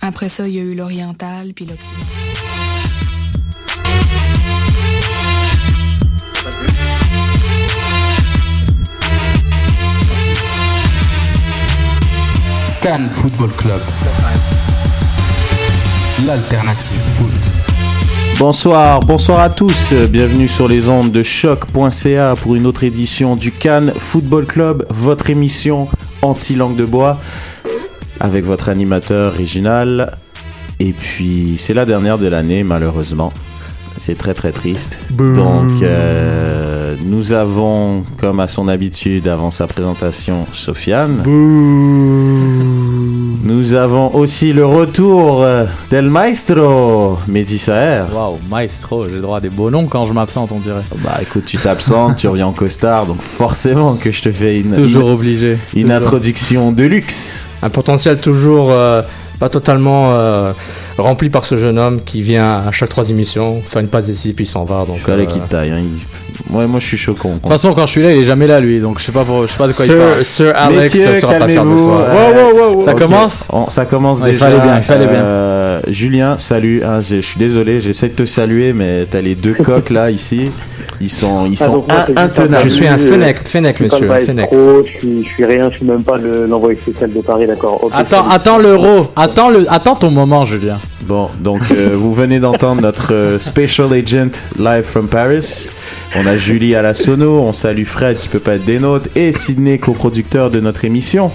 Après ça, il y a eu l'Oriental puis l'Occidental. Cannes Football Club. L'alternative foot. Bonsoir, bonsoir à tous. Bienvenue sur les ondes de choc.ca pour une autre édition du Cannes Football Club, votre émission anti-langue de bois avec votre animateur original. Et puis, c'est la dernière de l'année, malheureusement. C'est très très triste. Donc, euh, nous avons, comme à son habitude, avant sa présentation, Sofiane. Nous avons aussi le retour euh, del maestro, Mehdi Saher. Waouh, maestro, j'ai le droit à des beaux noms quand je m'absente, on dirait. Bah écoute, tu t'absentes, tu reviens en costard, donc forcément que je te fais une, Toujours une, obligé. une Toujours. introduction de luxe. Un potentiel toujours euh, pas totalement euh, rempli par ce jeune homme qui vient à chaque trois émissions, faire une passe ici puis il s'en va. Donc, Il fallait euh, qu'il taille. Hein. il- Moi, moi, je suis choquant. De toute façon, quand je suis là, il est jamais là, lui, donc je sais pas, pour- je sais pas de quoi il Sir, parle. Sir Alex Messieurs, sera pas de calmez-vous. toi. Euh, Wow, wow, wow, Ça Ok, commence on- Ça commence Ouais, il déjà. fallait bien, il fallait bien. Euh, Julien, salut. hein, je je suis désolé, j'essaie de te saluer, mais t'as les deux coques là ici. Ils sont, ils Ah, sont donc moi, intenables. Je suis un Fennec, Fennec, Je monsieur, Fennec. je suis, je suis rien, je suis même pas le- l'envoyé spécial de Paris, d'accord. Attends, salut. attends l'euro. Attends, le... attends ton moment, Julien. Bon, donc euh, vous venez d'entendre notre euh, special agent live from Paris. On a Julie à la sono, on salue Fred qui peut pas être des nôtres et Sydney coproducteur de notre émission.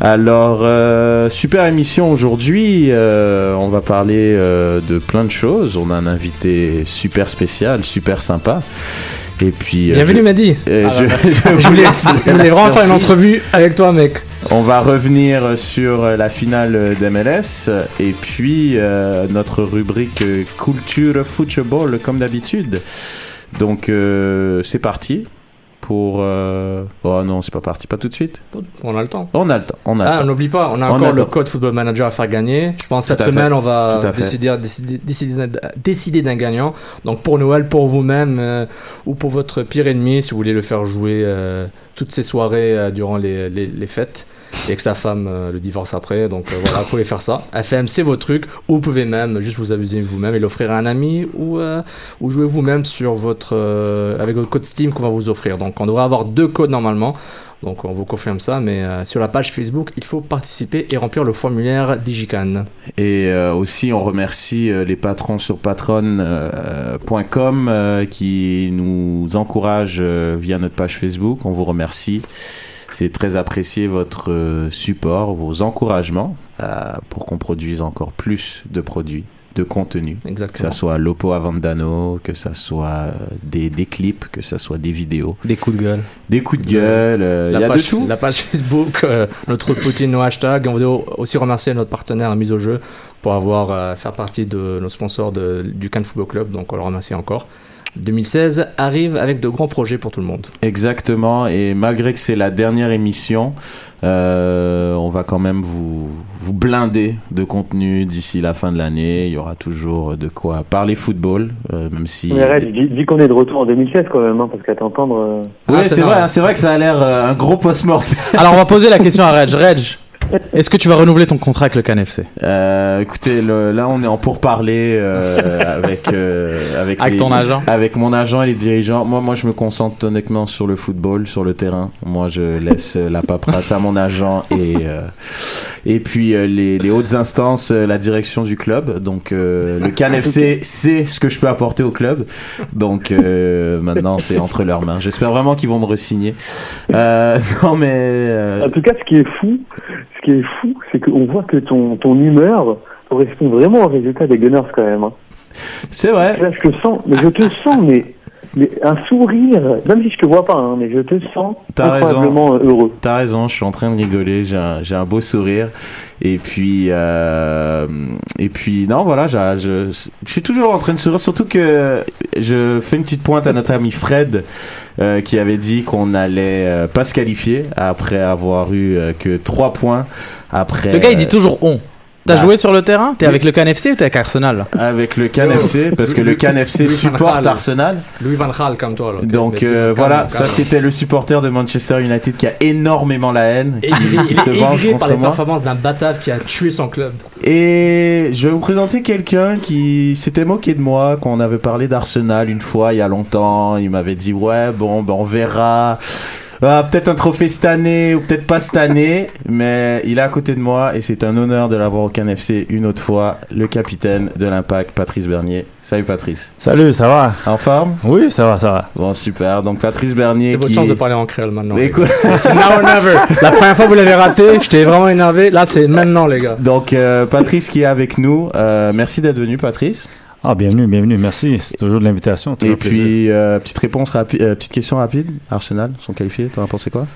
Alors euh, super émission aujourd'hui. on va parler de plein de choses. On a un invité super spécial, super sympa. Et puis euh, Bienvenue, je- Mehdi. euh, je- Je voulais, je voulais vraiment faire une entrevue avec toi, mec. On va revenir sur la finale d'MLS et puis euh, notre rubrique euh, culture football comme d'habitude. Donc euh, c'est parti pour. euh, Oh non, c'est pas parti, pas tout de suite. On a le temps. On a le temps, on a Ah, n'oublie pas, on a On encore le code Football Manager à faire gagner. Je pense cette Tout à semaine, fait. on va décider, décider, décider, décider d'un gagnant. Donc pour Noël, pour vous-même euh, ou pour votre pire ennemi, si vous voulez le faire jouer euh, toutes ces soirées durant les, les, les fêtes et que sa femme euh, le divorce après. Donc euh, voilà, vous pouvez faire ça. FM, c'est vos trucs. Ou vous pouvez même juste vous amuser vous-même et l'offrir à un ami ou, euh, ou jouer vous-même sur votre euh, avec votre code Steam qu'on va vous offrir. Donc on devrait avoir deux codes normalement. Donc on vous confirme ça, mais euh, sur la page Facebook, il faut participer et remplir le formulaire Digican. Et euh, aussi, on remercie euh, les patrons sur patron.com qui nous encouragent via notre page Facebook. On vous remercie. C'est très apprécié votre euh, support, vos encouragements euh, pour qu'on produise encore plus de produits, de contenu. Que Exactement. ça soit Lopo Avandano, que ça soit euh, des, des clips, que ça soit des vidéos, Des coups de gueule. des coups de gueule, il y a page, de tout. la page Facebook, euh, notre petit no hashtag. On voudrait au- aussi remercier notre partenaire à mise au jeu pour avoir euh, faire partie de nos sponsors de, du Cannes Football Club. Donc on le remercie encore. 2016 arrive avec de grands projets pour tout le monde. Exactement, et malgré que c'est la dernière émission, euh, on va quand même vous, vous blinder de contenu d'ici la fin de l'année. Il y aura toujours de quoi parler football, euh, même si... Mais arrête, dis, dis qu'on est de retour en 2016 quand même, hein, parce qu'à t'entendre. euh, Oui, Ah, c'est vrai, hein, c'est vrai que ça a l'air euh, un gros post-mortem. Alors, on va poser la question à Reg. Reg, Est-ce que tu vas renouveler ton contrat avec le CanFC Euh, écoutez, le- là on est en pourparler euh, avec euh, avec Avec les- ton agent avec mon agent et les dirigeants. Moi, moi, je me concentre honnêtement sur le football, sur le terrain. Moi, je laisse euh, la paperasse à mon agent et euh, et puis euh, les, les hautes instances, euh, la direction du club. Donc euh, le CanFC sait ce que je peux apporter au club. Donc euh, maintenant, c'est entre leurs mains. J'espère vraiment qu'ils vont me resigner. Euh, non, mais euh, En tout cas, ce qui est fou, qui est fou, c'est qu'on voit que ton, ton humeur correspond vraiment au résultat des Gunners quand même. hein. c'est vrai. Là, je te sens, mais je te sens, mais, mais un sourire, même si je te vois pas, hein, mais je te sens incroyablement euh, heureux. T'as raison, je suis en train de rigoler, j'ai un, j'ai un beau sourire. Et puis, euh, et puis, non, voilà, je, je suis toujours en train de sourire, surtout que je fais une petite pointe à notre ami Fred, euh, qui avait dit qu'on allait euh, pas se qualifier après avoir eu euh, que 3 points après. Le gars, il dit toujours on. T'as bah. joué sur le terrain? T'es avec le CanFC ou t'es avec Arsenal? Là avec le CanFC, parce que le CanFC supporte. Arsenal. Louis Van Gaal comme toi. là. Donc euh, voilà, ça c'était le supporter de Manchester United qui a énormément la haine, Et qui, il qui il se est venge par les moi. performances d'un batave qui a tué son club. Et je vais vous présenter quelqu'un qui s'était moqué de moi quand on avait parlé d'Arsenal une fois il y a longtemps. Il m'avait dit ouais bon ben on verra. Ah, peut-être un trophée cette année ou peut-être pas cette année, mais il est à côté de moi et c'est un honneur de l'avoir au CanFC une autre fois, le capitaine de l'Impact, Patrice Bernier. Salut Patrice. Salut, ça va? En forme? Oui, ça va, ça va. Bon super. Donc Patrice Bernier C'est votre qui chance de parler en créole maintenant. Écoute-. C'est now or never. La première fois vous l'avez raté, j'étais vraiment énervé. Là, c'est maintenant, les gars. Donc euh, Patrice qui est avec nous. Euh, merci d'être venu Patrice. Ah, bienvenue, bienvenue, merci. C'est toujours de l'invitation. Et puis, euh, petite réponse rapide, euh, petite question rapide. Arsenal sont qualifiés, t'en as pensé quoi?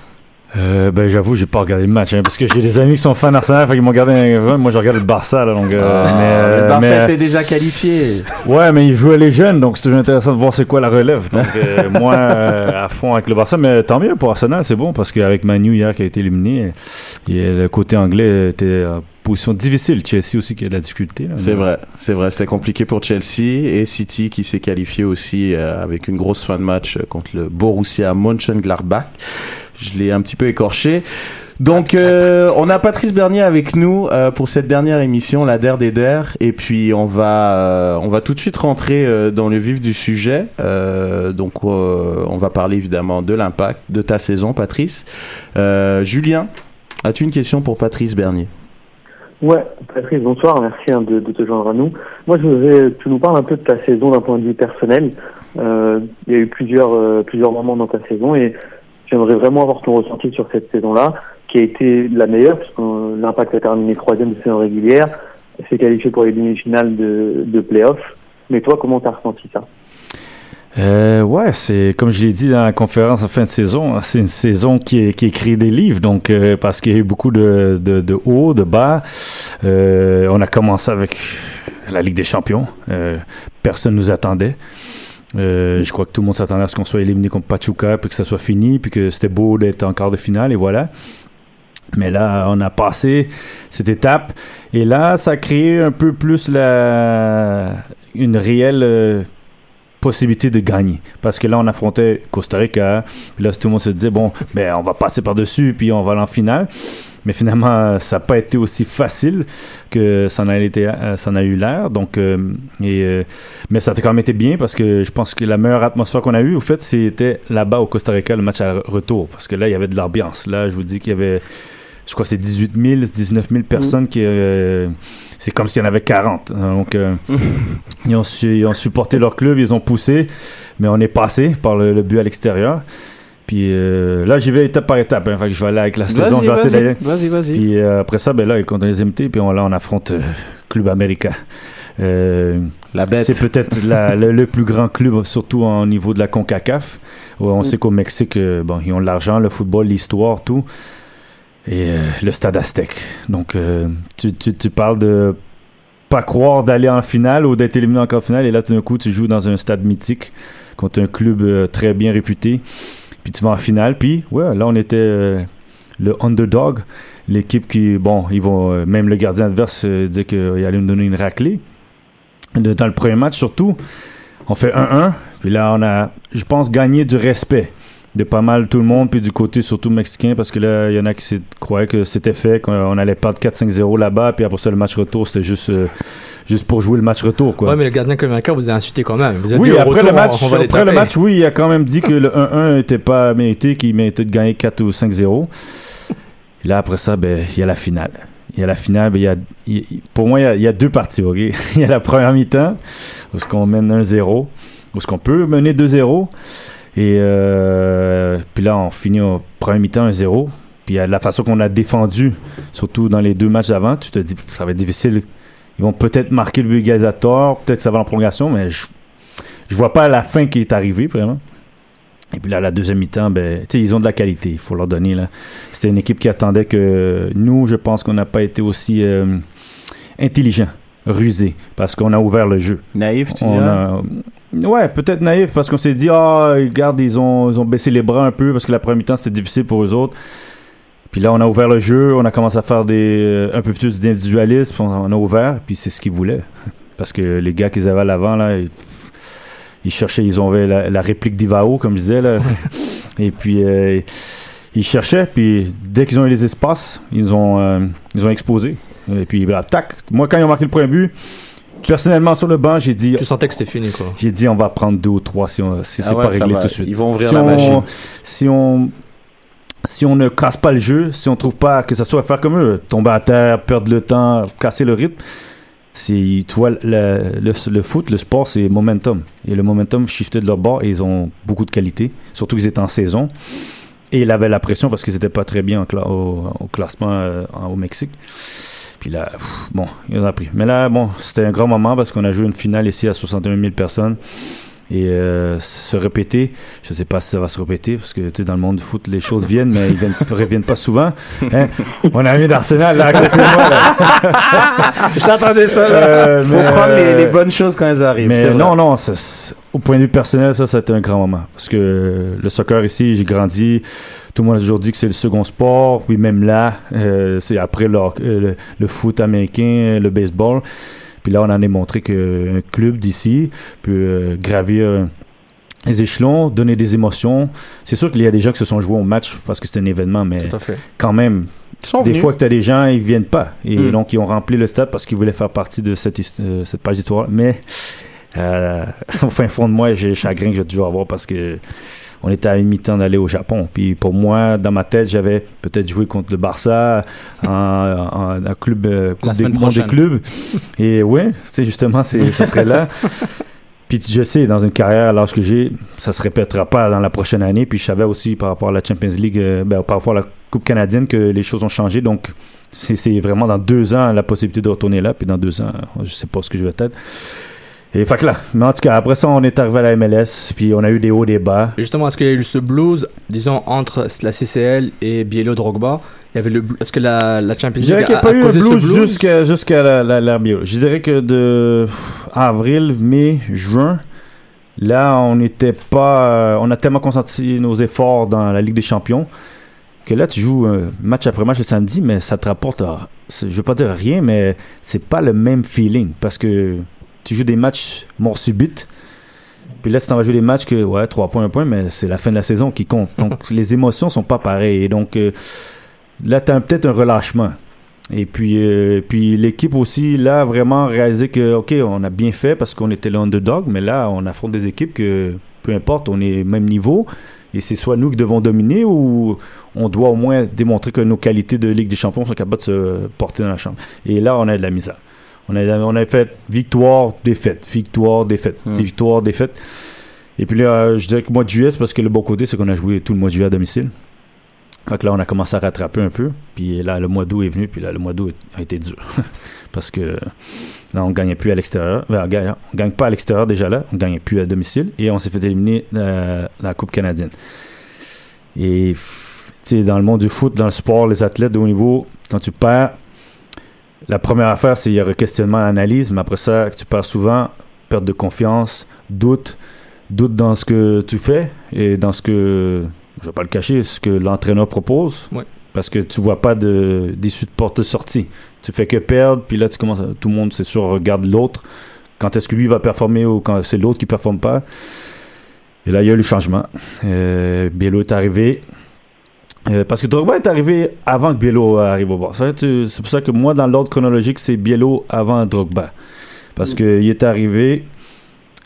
Euh, ben, j'avoue, j'ai pas regardé le match, hein, parce que j'ai des amis qui sont fans d'Arsenal, fait qu'ils m'ont regardé un... Moi, je regarde le Barça, là, donc... euh, Ah, mais, euh, Le Barça mais, était déjà qualifié. Ouais, mais ils jouaient les jeunes, donc c'est toujours intéressant de voir c'est quoi la relève. Donc, moi, à fond avec le Barça, mais tant mieux pour Arsenal, c'est bon, parce qu'avec Manu hier qui a été éliminé, et le côté anglais était position difficile. Chelsea aussi qui a de la difficulté. C'est vrai, c'est vrai, c'était compliqué pour Chelsea et City qui s'est qualifié aussi euh, avec une grosse fin de match contre le Borussia Mönchengladbach. Je l'ai un petit peu écorché. Donc, euh, on a Patrice Bernier avec nous euh, pour cette dernière émission, la Der des Der, et puis on va, euh, on va tout de suite rentrer dans le vif du sujet. Donc, on va parler évidemment de l'impact de ta saison, Patrice. Julien, as-tu une question pour Patrice Bernier? Ouais, Patrice, bonsoir, merci hein, de, de te joindre à nous. Moi, je voudrais, tu nous parles un peu de ta saison d'un point de vue personnel. Euh, il y a eu plusieurs, euh, plusieurs moments dans ta saison et j'aimerais vraiment avoir ton ressenti sur cette saison-là, qui a été la meilleure, parce que euh, l'Impact a terminé troisième de saison régulière, s'est qualifié pour les demi-finales de, de playoff. Mais toi, comment t'as ressenti ça? Euh, ouais, c'est comme je l'ai dit dans la conférence en fin de saison, hein, c'est une saison qui, qui écrit des livres, donc euh, parce qu'il y a eu beaucoup de, de, de hauts, de bas. Euh, on a commencé avec la Ligue des Champions. Euh, personne nous attendait. Euh, je crois que tout le monde s'attendait à ce qu'on soit éliminé contre Pachuca, puis que ça soit fini, puis que c'était beau d'être en quart de finale, et voilà. Mais là, on a passé cette étape, et là, ça a créé un peu plus la, une réelle euh, possibilité de gagner. Parce que là, on affrontait Costa Rica, puis là, tout le monde se disait, bon, ben, on va passer par-dessus, puis on va aller en finale. Mais finalement, ça n'a pas été aussi facile que ça en a, été, euh, ça en a eu l'air. Donc, euh, et, euh, mais ça a quand même été bien parce que je pense que la meilleure atmosphère qu'on a eue, au fait, c'était là-bas au Costa Rica, le match à retour. Parce que là, il y avait de l'ambiance. Là, je vous dis qu'il y avait, je crois, que c'est 18 000, 19 000 personnes qui. euh, c'est comme s'il y en avait 40. hein. Donc, euh, ils, ont su- ils ont supporté leur club, ils ont poussé, mais on est passé par le, le but à l'extérieur. Puis euh, là, j'y vais étape par étape. Hein, fait que je vais aller avec la saison. Vas-y, vas-y, d'aller- vas-y, vas-y. puis euh, après ça, ben là, contre les MT, puis on, là, on affronte euh, Club América. Euh, La bête. c'est peut-être la- le, le plus grand club, surtout au niveau de la CONCACAF. on sait qu'au Mexique, bon, ils ont l'argent, le football, l'histoire, tout. Et euh, le stade Aztec. Donc, euh, tu, tu, parles de pas croire d'aller en finale ou d'être éliminé encore en finale. Et là, tout d'un coup, tu joues dans un stade mythique contre un club euh, très bien réputé. Puis tu vas en finale. Puis, ouais, là, on était le underdog. L'équipe qui, bon, ils vont, même le gardien adverse dit qu'il allait nous donner une raclée. Dans le premier match, surtout, on fait 1-1. Puis là, on a, je pense, gagné du respect de pas mal tout le monde, puis du côté surtout mexicain, parce que là, il y en a qui croyaient que c'était fait, qu'on allait perdre 4-5-0 là-bas, puis après ça, le match retour, c'était juste, euh, juste pour jouer le match retour, quoi. Ouais, mais le gardien américain vous a insulté quand même. Vous avez Oui, dit après, retour, le match, on, on va les après le taper. match, oui, il a quand même dit que le 1-1 n'était pas mérité, qu'il méritait de gagner 4 ou 5-0. Et Là, après ça, ben, il y a la finale. Il y a la finale, ben, il y a, il- il- pour moi, il y a, il y a deux parties. ok? Il y a la première mi-temps, où est-ce qu'on mène 1-0, où est-ce qu'on peut mener 2-0. Et euh, puis là, on finit au premier mi-temps 1-0. Puis la façon qu'on a défendu, surtout dans les deux matchs d'avant, tu te dis ça va être difficile. Ils vont peut-être marquer le but égalisateur, peut-être ça va en prolongation, mais je, je vois pas la fin qui est arrivée, vraiment. Et puis là, la deuxième mi-temps, ben, ils ont de la qualité, il faut leur donner. là. C'était une équipe qui attendait que nous, je pense qu'on n'a pas été aussi euh, intelligent, rusé, parce qu'on a ouvert le jeu. Naïf, tu On a- Ouais, peut-être naïf, parce qu'on s'est dit, ah, regarde, ils ont, ils ont baissé les bras un peu, parce que la première mi-temps, c'était difficile pour eux autres. Puis là, on a ouvert le jeu, on a commencé à faire des, euh, un peu plus d'individualisme, on, a ouvert, puis c'est ce qu'ils voulaient. Parce que les gars qu'ils avaient à l'avant, là, ils, ils cherchaient, ils ont la, la réplique d'Ivao, comme je disais, là. Et puis, euh, ils cherchaient, puis dès qu'ils ont eu les espaces, ils ont, euh, ils ont exposé. Et puis, bah, tac. Moi, quand ils ont marqué le premier but, personnellement, sur le banc, j'ai dit, Tu sentais que c'était fini, quoi. j'ai dit, on va prendre deux ou trois si, on, si Ah c'est ouais, pas réglé va. tout de suite. Ils vont ouvrir si la on, machine. Si on, si on ne casse pas le jeu, si on trouve pas que ça soit à faire comme eux, tomber à terre, perdre le temps, casser le rythme, c'est, tu vois, le, le, le foot, le sport, c'est momentum. Et le momentum shiftait de leur bord et ils ont beaucoup de qualité, surtout qu'ils étaient en saison. Et ils avaient la pression parce qu'ils n'étaient pas très bien en cla- au, au classement euh, au Mexique. Puis là, pff, bon, ils ont appris. Mais là, bon, c'était un grand moment parce qu'on a joué une finale ici à 61 000 personnes. Et euh, se répéter, je sais pas si ça va se répéter parce que tu sais, dans le monde du foot, les choses viennent, mais ils viennent, reviennent pas souvent. Hein? Mon ami d'Arsenal, là, à côté de moi, là. J'attendais ça, Euh, Faut mais, prendre les, euh, les bonnes choses quand elles arrivent. mais non, non, ça, au point de vue personnel, ça, c'était un grand moment. Parce que le soccer ici, j'ai grandi. Tout le monde a toujours dit que c'est le second sport. Puis même là, euh, c'est après le, euh, le, le foot américain, le baseball. Puis là, on en a montré qu'un club d'ici peut euh, gravir euh, les échelons, donner des émotions. C'est sûr qu'il y a des gens qui se sont joués au match parce que c'est un événement, mais quand même, des venus. fois que tu as des gens, ils viennent pas. Et Mm. donc, ils ont rempli le stade parce qu'ils voulaient faire partie de cette, euh, page d'histoire. Mais euh, au fin fond de moi, j'ai le chagrin que je vais toujours avoir parce que on était à une mi-temps d'aller au Japon. Puis pour moi, dans ma tête, j'avais peut-être joué contre le Barça en, en, en club, euh, des, clubs. Et ouais, c'est justement, c'est, ça serait là. Puis je sais, dans une carrière, à l'âge que j'ai, ça se répétera pas dans la prochaine année. Puis je savais aussi par rapport à la Champions League, euh, ben, par rapport à la Coupe canadienne, que les choses ont changé. Donc, c'est c'est vraiment dans deux ans la possibilité de retourner là. Puis dans deux ans, je sais pas ce que je vais être. Et fait que là, mais en tout cas, après ça, on est arrivé à la MLS. Puis on a eu des hauts, des bas. Et justement, est-ce qu'il y a eu ce blues, disons, entre la CCL et Bielo Drogba? Il y avait le Est-ce que la, la Champions Je dirais League qu'il n'y a a, pas eu causé blues jusqu'à jusqu'à la, la, la. Je dirais que de avril, mai, juin, là, on n'était pas. euh, on a tellement concentré nos efforts dans la Ligue des Champions que là, tu joues euh, match après match le samedi, mais ça te rapporte. à- c'est- je veux pas dire rien, mais c'est pas le même feeling parce que tu joues des matchs mort subite. Puis là, tu t'en vas jouer des matchs que, ouais, 3 points, 1 point, mais c'est la fin de la saison qui compte. Donc, les émotions sont pas pareilles. Et donc, euh, là, tu as peut-être un relâchement. Et puis, euh, puis l'équipe aussi, là, a vraiment réalisé que, OK, on a bien fait parce qu'on était l'underdog, mais là, on affronte des équipes que, peu importe, on est au même niveau. Et c'est soit nous qui devons dominer ou on doit au moins démontrer que nos qualités de Ligue des Champions sont capables de se porter dans la chambre. Et là, on a de la misère. On a, on fait victoire, défaite, victoire, défaite, Hmm. victoire, défaite. Et puis là, je dirais que le mois de juillet, c'est parce que le bon côté, c'est qu'on a joué tout le mois de juillet à domicile. Que là, on a commencé à rattraper un peu. Puis là, le mois d'août est venu. Puis là, le mois d'août a été dur. Parce que là, on gagnait plus à l'extérieur. Ben, on on gagne pas à l'extérieur déjà là. On gagnait plus à domicile. Et on s'est fait éliminer euh, la Coupe canadienne. Et tu sais, dans le monde du foot, dans le sport, les athlètes de haut niveau, quand tu perds, la première affaire, c'est il y a questionnement, analyse. Mais après ça, tu perds souvent, perte de confiance, doute, doute dans ce que tu fais et dans ce que je vais pas le cacher, ce que l'entraîneur propose. Ouais. Parce que tu vois pas de d'issue de porte de sortie. Tu fais que perdre, puis là tu commences, à- tout le monde c'est sûr regarde l'autre. Quand est-ce que lui va performer ou quand c'est l'autre qui performe pas? Et là, il y a eu le changement. Euh, Biello est arrivé. Euh, parce que Drogba est arrivé avant que Biello arrive au bord. C'est pour ça que moi, dans l'ordre chronologique, c'est Biello avant Drogba. Parce qu'il est arrivé,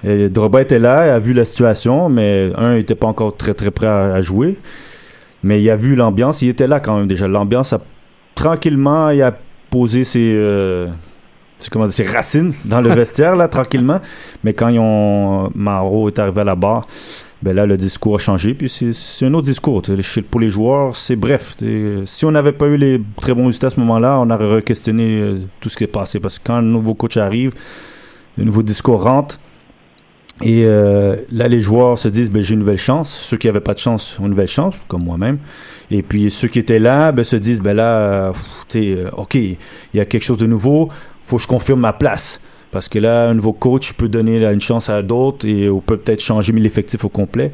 et Drogba était là, il a vu la situation, mais un, n'était pas encore très très prêt à, jouer. Mais il a vu l'ambiance, il était là quand même déjà. L'ambiance, a, tranquillement, il a posé ses, euh, comment dire, ses racines dans le vestiaire, là, tranquillement. Mais quand Maro est arrivé à la barre, ben là, le discours a changé. Puis c'est- un autre discours. Pour les joueurs, c'est bref. Si on n'avait pas eu les très bons résultats à ce moment-là, on aurait questionné euh, tout ce qui est passé. Parce que quand un nouveau coach arrive, le nouveau discours rentre. Et euh, là, les joueurs se disent, ben, j'ai une nouvelle chance. Ceux qui n'avaient pas de chance ont une nouvelle chance, comme moi-même. Et puis ceux qui étaient là, ben, se disent, ben là, pff, euh, ok, il y a quelque chose de nouveau, faut que je confirme ma place. Parce que là, un nouveau coach peut donner là, une chance à d'autres et on peut peut-être changer l'effectif au complet.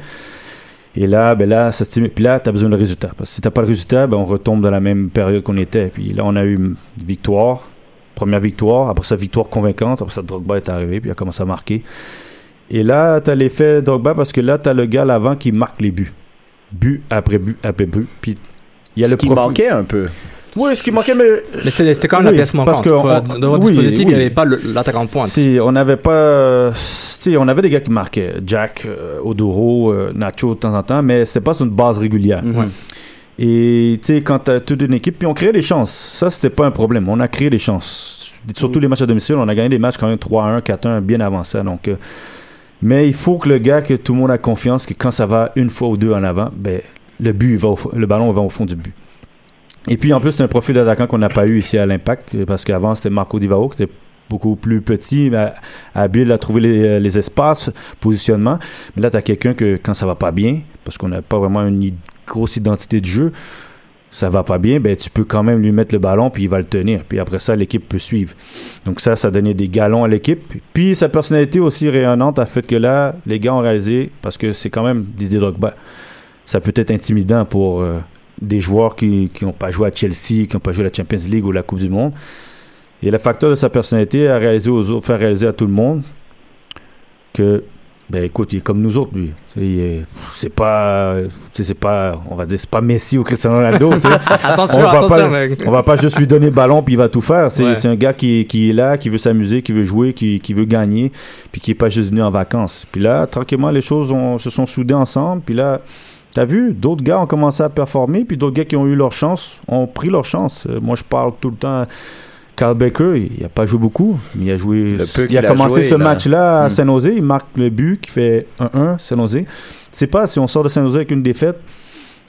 Et là, ben là, ça stimule. Puis là, tu as besoin de résultat. Parce que si tu pas de résultat, ben on retombe dans la même période qu'on était. Puis là, on a eu une victoire. Première victoire. Après ça, victoire convaincante. Après ça, Drogba est arrivé. Puis il a commencé à marquer. Et là, tu as l'effet Drogba parce que là, tu as le gars l'avant qui marque les buts. But après but après but. Puis il y a Ce le qui profil- manquait un peu. Oui, ce qui manquait, mais. Mais c'était quand même la Oui, pièce parce manquante. que Faut- on- dans votre oui, dispositif, il n'y avait pas l'attaquant de pointe. Si, on n'avait pas. sais, on avait des gars qui marquaient. Jack, euh, Odoro, euh, Nacho de temps en temps, mais c'était pas sur une base régulière. Mhm. Et tu sais, quand tu as toute une équipe, puis on créait des chances. Ça, c'était pas un problème. On a créé des chances. Surtout les matchs à domicile, on a gagné des matchs quand même 3-1, 4-1, bien avant ça. Donc, euh, mais il faut que le gars, que tout le monde a confiance, que quand ça va une fois ou deux en avant, ben, le but, il va au le ballon va au fond du but. Et puis en plus, c'est un profil d'attaquant qu'on n'a pas eu ici à l'Impact, euh, parce qu'avant, c'était Marco Divao, qui était beaucoup plus petit, mais habile à trouver les, euh, les espaces, positionnement. Mais là, tu as quelqu'un que quand ça va pas bien, parce qu'on n'a pas vraiment une grosse identité de jeu, ça va pas bien, ben tu peux quand même lui mettre le ballon puis il va le tenir. Puis après ça, l'équipe peut suivre. Donc ça, ça a donné des galons à l'équipe. Puis sa personnalité aussi rayonnante a fait que là, les gars ont réalisé, parce que c'est quand même Didier Drogba, ça peut être intimidant pour euh, des joueurs qui n'ont pas joué à Chelsea, qui n'ont pas joué à la Champions League ou la Coupe du Monde. Et le facteur de sa personnalité a réalisé aux autres, faire réaliser à tout le monde que, ben écoute, il est comme nous autres, lui. C'est pas, c'est pas, on va dire, c'est pas Messi ou Cristiano Ronaldo. Attention, on va attention, pas, mec. on va pas juste lui donner le ballon puis il va tout faire. C'est Ouais. un gars qui, qui est là, qui veut s'amuser, qui veut jouer, qui, qui veut gagner, puis qui est pas juste venu en vacances. Puis là, tranquillement, les choses ont- se sont soudées ensemble. Puis là, t'as vu, d'autres gars ont commencé à performer, puis d'autres gars qui ont eu leur chance ont pris leur chance. Euh, moi, je parle tout le temps. Carl Baker, il a pas joué beaucoup, mais il a joué. Le peu il qu'il a a commencé joué, ce là. match-là à Mm. San Jose. Il marque le but qui fait 1-1, San Jose. C'est pas si on sort de San Jose avec une défaite,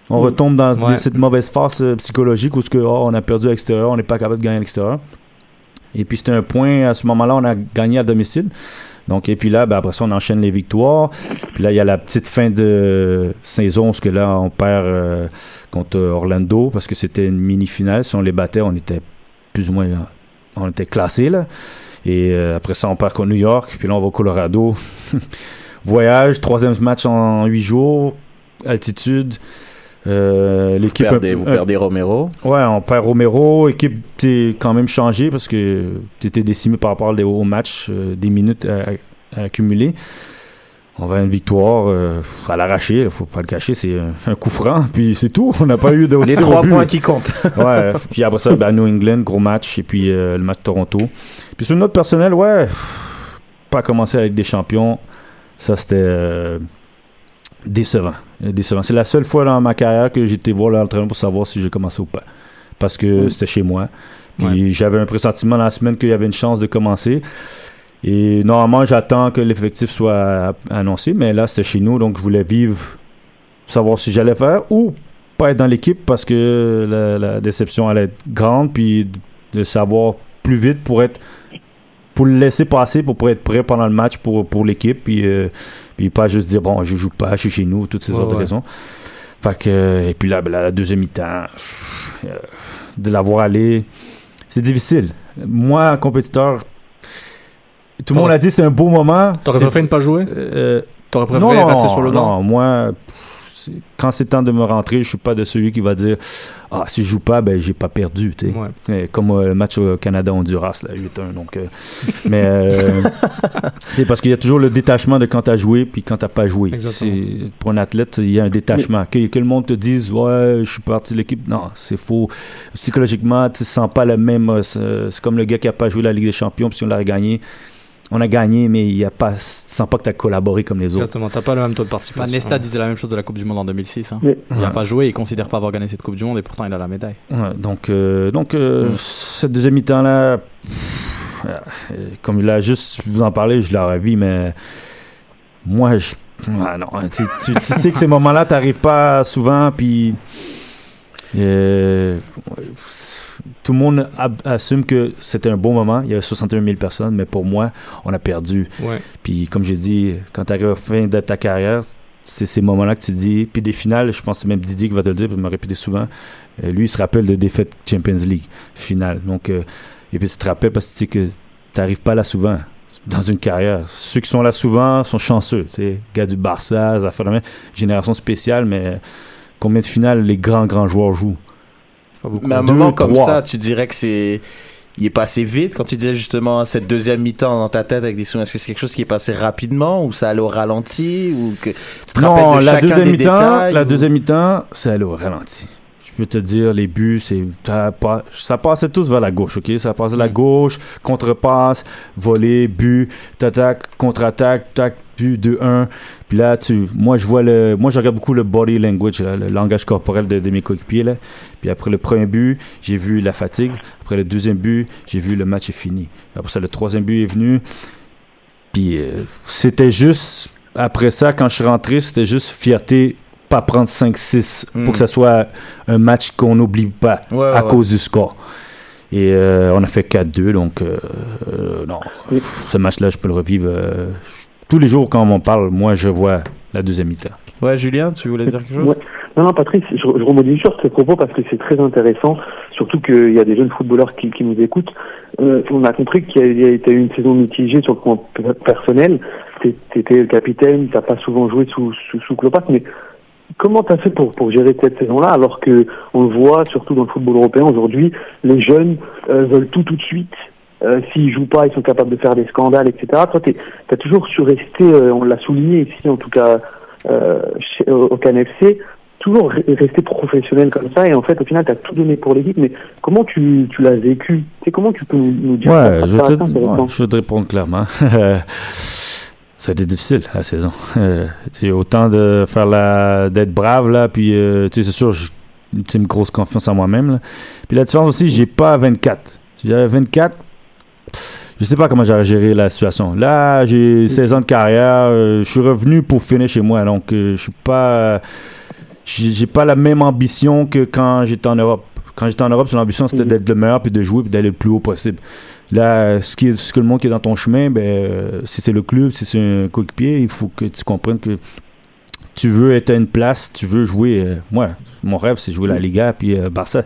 on Mm. retombe dans Ouais. cette mauvaise phase euh, psychologique où ce que, oh, on a perdu à l'extérieur, on n'est pas capable de gagner à l'extérieur. Et puis c'était un point, à ce moment-là, on a gagné à domicile. Donc, et puis là, ben, après ça, on enchaîne les victoires. Puis là, il y a la petite fin de saison, parce que là, on perd euh, contre Orlando, parce que c'était une mini-finale. Si on les battait, on était plus ou moins, on était classés, là. Et euh, après ça, on part contre New York, puis là, on va au Colorado. Voyage, troisième match en huit jours, altitude. Euh, Vous l'équipe perdez, un- vous perdez Romero. Ouais, on perd Romero, équipe t'es quand même changé parce que tu étais décimé par rapport au match, euh, des minutes à, à accumuler. On va à une victoire euh, à l'arraché, faut pas le cacher, c'est un, coup franc, puis c'est tout. On n'a pas eu de Les trois points qui comptent. ouais, puis après ça, ben, New England, gros match, et puis euh, le match de Toronto. Puis sur notre personnel, ouais, pas commencer avec des champions, ça c'était euh, décevant. Décevant. C'est la seule fois dans ma carrière que j'ai été voir l'entraîneur pour savoir si j'ai commencé ou pas. Parce que c'était chez moi. Puis j'avais un pressentiment dans la semaine qu'il y avait une chance de commencer. Et normalement, j'attends que l'effectif soit annoncé, mais là, c'était chez nous, donc je voulais vivre, savoir si j'allais faire ou pas être dans l'équipe parce que la, la déception allait être grande, puis de savoir plus vite pour être pour le laisser passer pour, pour être prêt pendant le match pour, pour l'équipe puis, euh, puis pas juste dire bon je joue pas je suis chez nous toutes ces Ouais, autres ouais. raisons. Fait que et puis là la, la deuxième mi-temps euh, de l'avoir allé c'est difficile. Moi compétiteur tout le monde T'aurais- a dit c'est un beau moment. T'aurais préféré ne pas jouer? euh, T'aurais non, préféré non, rester sur le banc? non, moi, quand c'est temps de me rentrer, je suis pas de celui qui va dire ah si je joue pas, ben j'ai pas perdu. Ouais. Comme euh, le match au Canada Honduras là 8-1 donc. euh, mais euh, c'est parce qu'il y a toujours le détachement de quand tu as joué puis quand t'as pas joué. Pour un athlète, il y a un détachement. Que, que le monde te dise ouais je suis parti de l'équipe, non c'est faux. Psychologiquement, tu sens pas le même. C'est c'est comme le gars qui a pas joué la Ligue des Champions puis si on l'a gagné. On a gagné, mais il y a pas, tu sens pas que tu as collaboré comme les autres. Exactement, t'as pas le même taux de Bah, participation. Nesta disait la même chose de la Coupe du Monde en 2006. hein. Il n'a Ouais. pas joué, il considère pas avoir gagné cette Coupe du Monde et pourtant il a la médaille. Ouais, donc, euh, donc euh, Mm. cette deuxième mi-temps-là, euh, comme il a juste vous en parler, je l'aurais vu, mais moi, je. ah non, tu, tu- tu sais que ces moments-là, t'arrives pas souvent, puis. euh, tout le monde assume que c'était un bon moment. Il y avait 61 000 personnes, mais pour moi, on a perdu. Ouais. Puis comme j'ai dit, quand tu arrives à la fin de ta carrière, c'est ces moments-là que tu dis. Puis des finales, je pense que c'est même Didier qui va te le dire, puis il m'a répété souvent. Euh, lui, il se rappelle de défaites Champions League finale. Donc, euh, et puis tu te rappelles parce que tu sais que tu n'arrives pas là souvent dans une carrière. Ceux qui sont là souvent sont chanceux. Tu sais, gars du Barça, génération spéciale, mais combien de finales les grands, grands joueurs jouent? Mais à un Deux, moment comme trois. ça, tu dirais que c'est. Il est passé vite quand tu disais justement cette deuxième mi-temps dans ta tête avec des souvenirs. Est-ce que c'est quelque chose qui est passé rapidement ou ça allait au ralenti ou que tu te rappelles Non, de la chacun deuxième des mi-temps, détails la ou- deuxième mi-temps, c'est allé au ralenti. Je peux te dire, les buts, c'est t'as pas- ça passait tous vers la gauche, ok? Ça passait la Mm. gauche, contre-passe, volée, but, t'attaques, contre-attaque, tac, but 2-1. Puis là, tu, moi, je vois le, moi, je regarde beaucoup le body language, là, le langage corporel de, de mes coéquipiers, là. Puis après le premier but, j'ai vu la fatigue. Après le deuxième but, j'ai vu le match est fini. Après ça, le troisième but est venu. Puis euh, c'était juste, après ça, quand je suis rentré, c'était juste fierté, pas prendre 5-6 Mm. pour que ça soit un match qu'on n'oublie pas Ouais, à ouais. cause du score. Et euh, on a fait 4-2, donc euh, euh, non, Oui. ce match-là, je peux le revivre. Tous les jours, quand on m'en parle, moi, je vois la deuxième mi-temps. Ouais, Julien, tu voulais dire quelque chose? Ouais. Non, non, Patrice, je, je rebondis sur ce propos parce que c'est très intéressant, surtout qu'il y a des jeunes footballeurs qui, qui nous écoutent. Euh, on a compris qu'il y a, il y a été une saison mitigée sur le plan personnel. T'é- T'étais le capitaine, t'as pas souvent joué sous, sous, sous mais comment t'as fait pour, pour gérer cette saison-là alors que on le voit, surtout dans le football européen aujourd'hui, les jeunes euh, veulent tout tout de suite. Euh, S'ils jouent pas, ils sont capables de faire des scandales, etc. Toi, t'es- t'as toujours su rester, euh, on l'a souligné ici en tout cas euh, chez- au CanFC, toujours re- rester professionnel comme ça et en fait au final tu as tout donné pour l'équipe mais comment tu, tu l'as vécu? C'est comment tu peux nous, nous dire Ouais, ça? je, te, ouais, je vais te répondre clairement. ça a été difficile la saison. Euh, tu autant de faire la d'être brave là, puis euh, tu c'est sûr, j'ai tu une grosse confiance en moi-même. là. Puis la différence aussi, j'ai pas 24. Si j'avais 24, je sais pas comment j'aurais géré la situation. Là, j'ai 16 ans de carrière, euh, je suis revenu pour finir chez moi, donc euh, je suis pas, j'ai pas la même ambition que quand j'étais en Europe. Quand j'étais en Europe, l'ambition c'était d'être le meilleur puis de jouer puis d'aller le plus haut possible. Là, ce, qui est, ce que le monde qui est dans ton chemin, ben, euh, si c'est le club, si c'est un coéquipier, il faut que tu comprennes que tu veux être à une place, tu veux jouer. euh, moi, mon rêve, c'est jouer la Liga puis Barça.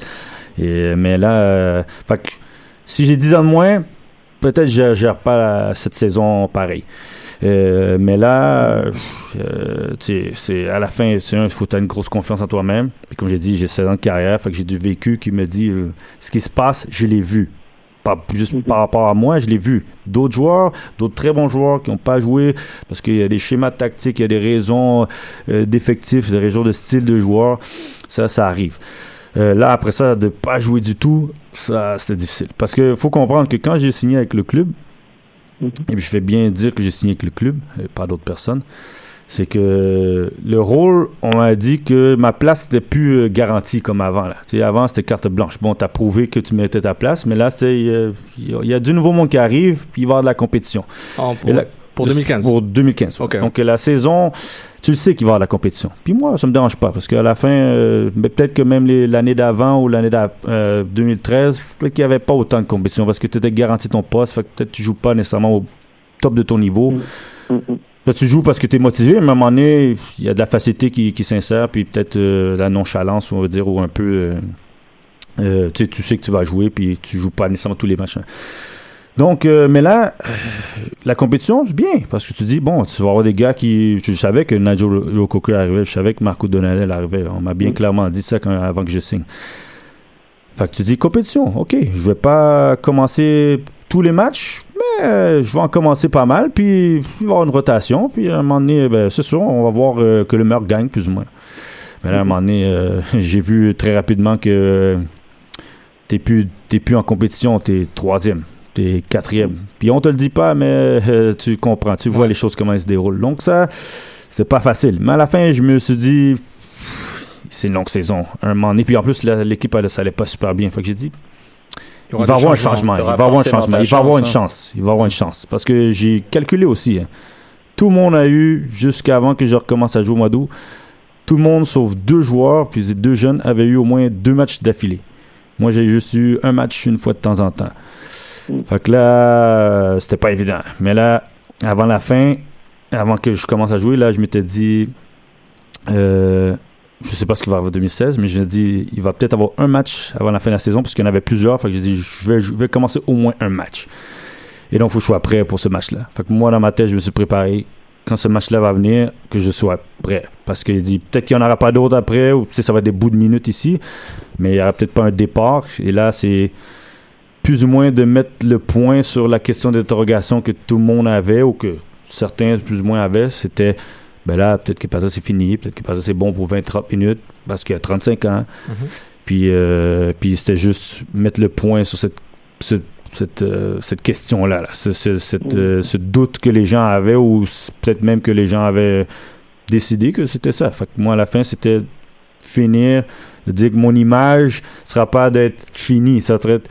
Et, mais là, fait que, si j'ai 10 ans de moins, peut-être je gère pas cette saison pareil. Euh, mais là, euh, c'est à la fin, il faut que tu une grosse confiance en toi-même. Puis comme j'ai dit, j'ai 16 ans de carrière, fait que j'ai du vécu qui me dit euh, ce qui se passe, je l'ai vu. Pas juste Mhm. par rapport à moi, je l'ai vu. D'autres joueurs, d'autres très bons joueurs qui n'ont pas joué parce qu'il y a des schémas tactiques, il y a des raisons d'effectifs, des raisons de style de joueur. Ça, ça arrive. Là, après ça, de pas jouer du tout, ça, c'était difficile. Parce qu'il faut comprendre que quand j'ai signé avec le club, Mhm. et puis je fais bien dire que j'ai signé avec le club, et pas d'autres personnes, c'est que le rôle, on m'a dit que ma place n'était plus euh, garantie comme avant. Là. Tu sais, avant, c'était carte blanche. Bon, tu as prouvé que tu méritais ta place, mais là, il y, a- il y a du nouveau monde qui arrive, puis il va y avoir de la compétition. Ah, pour, Et là- pour 2015. Pour 2015. Ok. Donc la saison, tu le sais qu'il va y avoir la compétition. Puis moi, ça me dérange pas parce qu'à la fin, euh, mais peut-être que même les- l'année d'avant ou l'année euh, 2013, peut-être qu'il n'y avait pas autant de compétition parce que tu étais garanti ton poste. Fait que peut-être que tu joues pas nécessairement au top de ton niveau. Mm. Mm, mm. Là, tu joues parce que tu es motivé, mais à un moment donné, il y a de la facilité qui, qui s'insère, puis peut-être euh, la nonchalance, on va dire, ou un peu. euh, euh, tu sais, tu sais que tu vas jouer, puis tu joues pas nécessairement tous les matchs. Donc, euh, mais là, la compétition, c'est bien, parce que tu dis, bon, tu vas avoir des gars qui... Je savais que Nigel Lococo arrivait, je savais que Marco Donadel arrivait. On m'a bien clairement dit ça quand- avant que je signe. Fait que tu dis, compétition, ok, je vais pas commencer tous les matchs, mais euh, je vais en commencer pas mal, puis il va y avoir une rotation, puis à un moment donné, ben, c'est sûr, on va voir euh, que le meilleur gagne, plus ou moins. Mais là, à un moment donné, euh, j'ai vu très rapidement que t'es plus, t'es plus en compétition, t'es troisième, t'es quatrième. Puis on te le dit pas, mais euh, tu comprends, tu vois Ouais. les choses comment elles se déroulent. Donc ça, c'était pas facile. Mais à la fin, je me suis dit, c'est une longue saison. Un moment donné, puis en plus, l'équipe, elle, ça allait pas super bien. Fait que j'ai dit, il va des avoir un changement. Il va avoir un changement. Il va avoir une chance. Il va avoir une chance. Parce que j'ai calculé aussi. hein. Tout le monde a eu, jusqu'avant que je recommence à jouer au mois d'août, tout le monde sauf deux joueurs, puis deux jeunes, avaient eu au moins deux matchs d'affilée. Moi, j'ai juste eu un match une fois de temps en temps. Fait que là, euh, c'était pas évident. Mais là, avant la fin, avant que je commence à jouer, là, je m'étais dit, euh, je sais pas ce qu'il va avoir en 2016, mais je me dis, il va peut-être avoir un match avant la fin de la saison, parce qu'il y en avait plusieurs. Fait que j'ai dit, je vais, je vais commencer au moins un match. Et donc, il faut que je sois prêt pour ce match-là. Fait que moi, dans ma tête, je me suis préparé. Quand ce match-là va venir, que je sois prêt. Parce qu'il dit, peut-être qu'il n'y en aura pas d'autres après, ou tu ça va être des bouts de minutes ici, mais il n'y aura peut-être pas un départ. Et là, c'est plus ou moins de mettre le point sur la question d'interrogation que tout le monde avait, ou que certains plus ou moins avaient. C'était, ben là, peut-être que Pazza c'est fini, peut-être que Pazza c'est bon pour 20-30 minutes, parce qu'il a 35 ans. Mhm. Puis, euh, puis c'était juste mettre le point sur cette, ce- cette, euh, cette question-là, là. Ce, ce- cette, euh, ce doute que les gens avaient, ou peut-être même que les gens avaient décidé que c'était ça. Fait que moi, à la fin, c'était finir, dire que mon image sera pas d'être finie, ça serait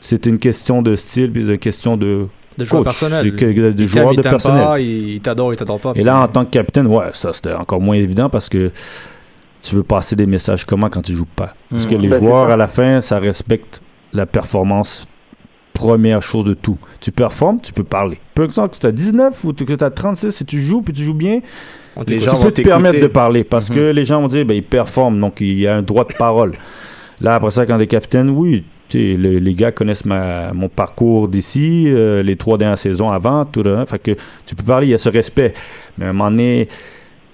c'est une question de style, puis une question de De joueur coach, personnel. de Il joueur de personnel. pas, il t'adore, il t'adore pas. Et là, en tant que capitaine, ouais, ça c'était encore moins évident parce que tu veux passer des messages comment quand tu joues pas. Parce que Mhm. les Ben, joueurs, à la fin, ça respecte la performance. Première chose de tout. Tu performes, tu peux parler. Peu importe que tu as 19 ou que tu as 36, si tu joues puis tu joues bien, Les gens tu peux te permettre de parler parce Mhm. que les gens vont dire ben il performe donc il y a un droit de parole. Là après ça quand des capitaines oui tu sais, le- les gars connaissent ma, mon parcours d'ici, euh, les trois dernières saisons avant, tout ça. Fait que tu peux parler, il y a ce respect. Mais à un moment donné,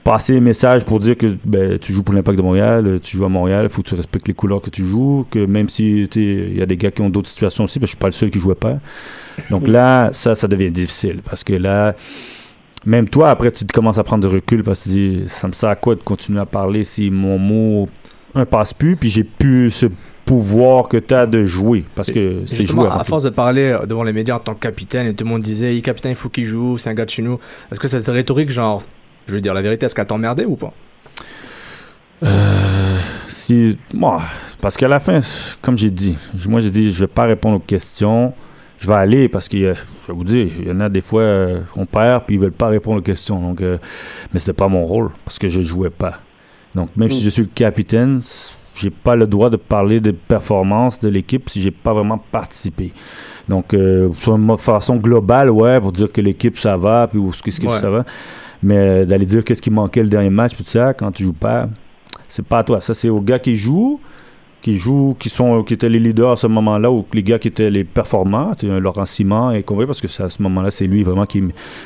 passer les messages pour dire que ben, tu joues pour l'Impact de Montréal, tu joues à Montréal, il faut que tu respectes les couleurs que tu joues, que même si il y a des gars qui ont d'autres situations aussi, parce que je suis pas le seul qui jouait pas. Donc là, ça, ça devient difficile parce que là, même toi, après, tu commences à prendre du recul parce que tu dis, ça me sert à quoi de continuer à parler si mon mot, un, passe plus, puis j'ai plus ce pouvoir que tu as de jouer parce que c'est joué. à force de parler devant les médias en tant que capitaine, et tout le monde disait, il capitaine, il faut qu'il joue, c'est un gars de chez nous. Est-ce que cette rhétorique, genre, je vais dire la vérité, est-ce qu'elle t'emmerdait ou pas? Euh, si, moi, parce qu'à la fin, comme j'ai dit, moi j'ai dit, je vais pas répondre aux questions. Je vais aller parce que, euh, je vais vous dire, il y en a des fois, euh, on perd puis ils veulent pas répondre aux questions. Donc, euh, mais c'était pas mon rôle parce que je jouais pas. Donc, même si je suis le capitaine, j'ai pas le droit de parler des performances de l'équipe si j'ai pas vraiment participé. Donc, euh, sur une façon globale, ouais, pour dire que l'équipe ça va, puis où ce que Ouais. ça va. Mais euh, d'aller dire qu'est-ce qui manquait le dernier match, puis tout ça, quand tu joues pas, c'est pas à toi. Ça, c'est aux gars qui jouent, qui jouent, qui sont, qui étaient les leaders à ce moment-là, ou les gars qui étaient les performants, Laurent Simon et compagnie, parce que à ce moment-là, c'est lui vraiment qui,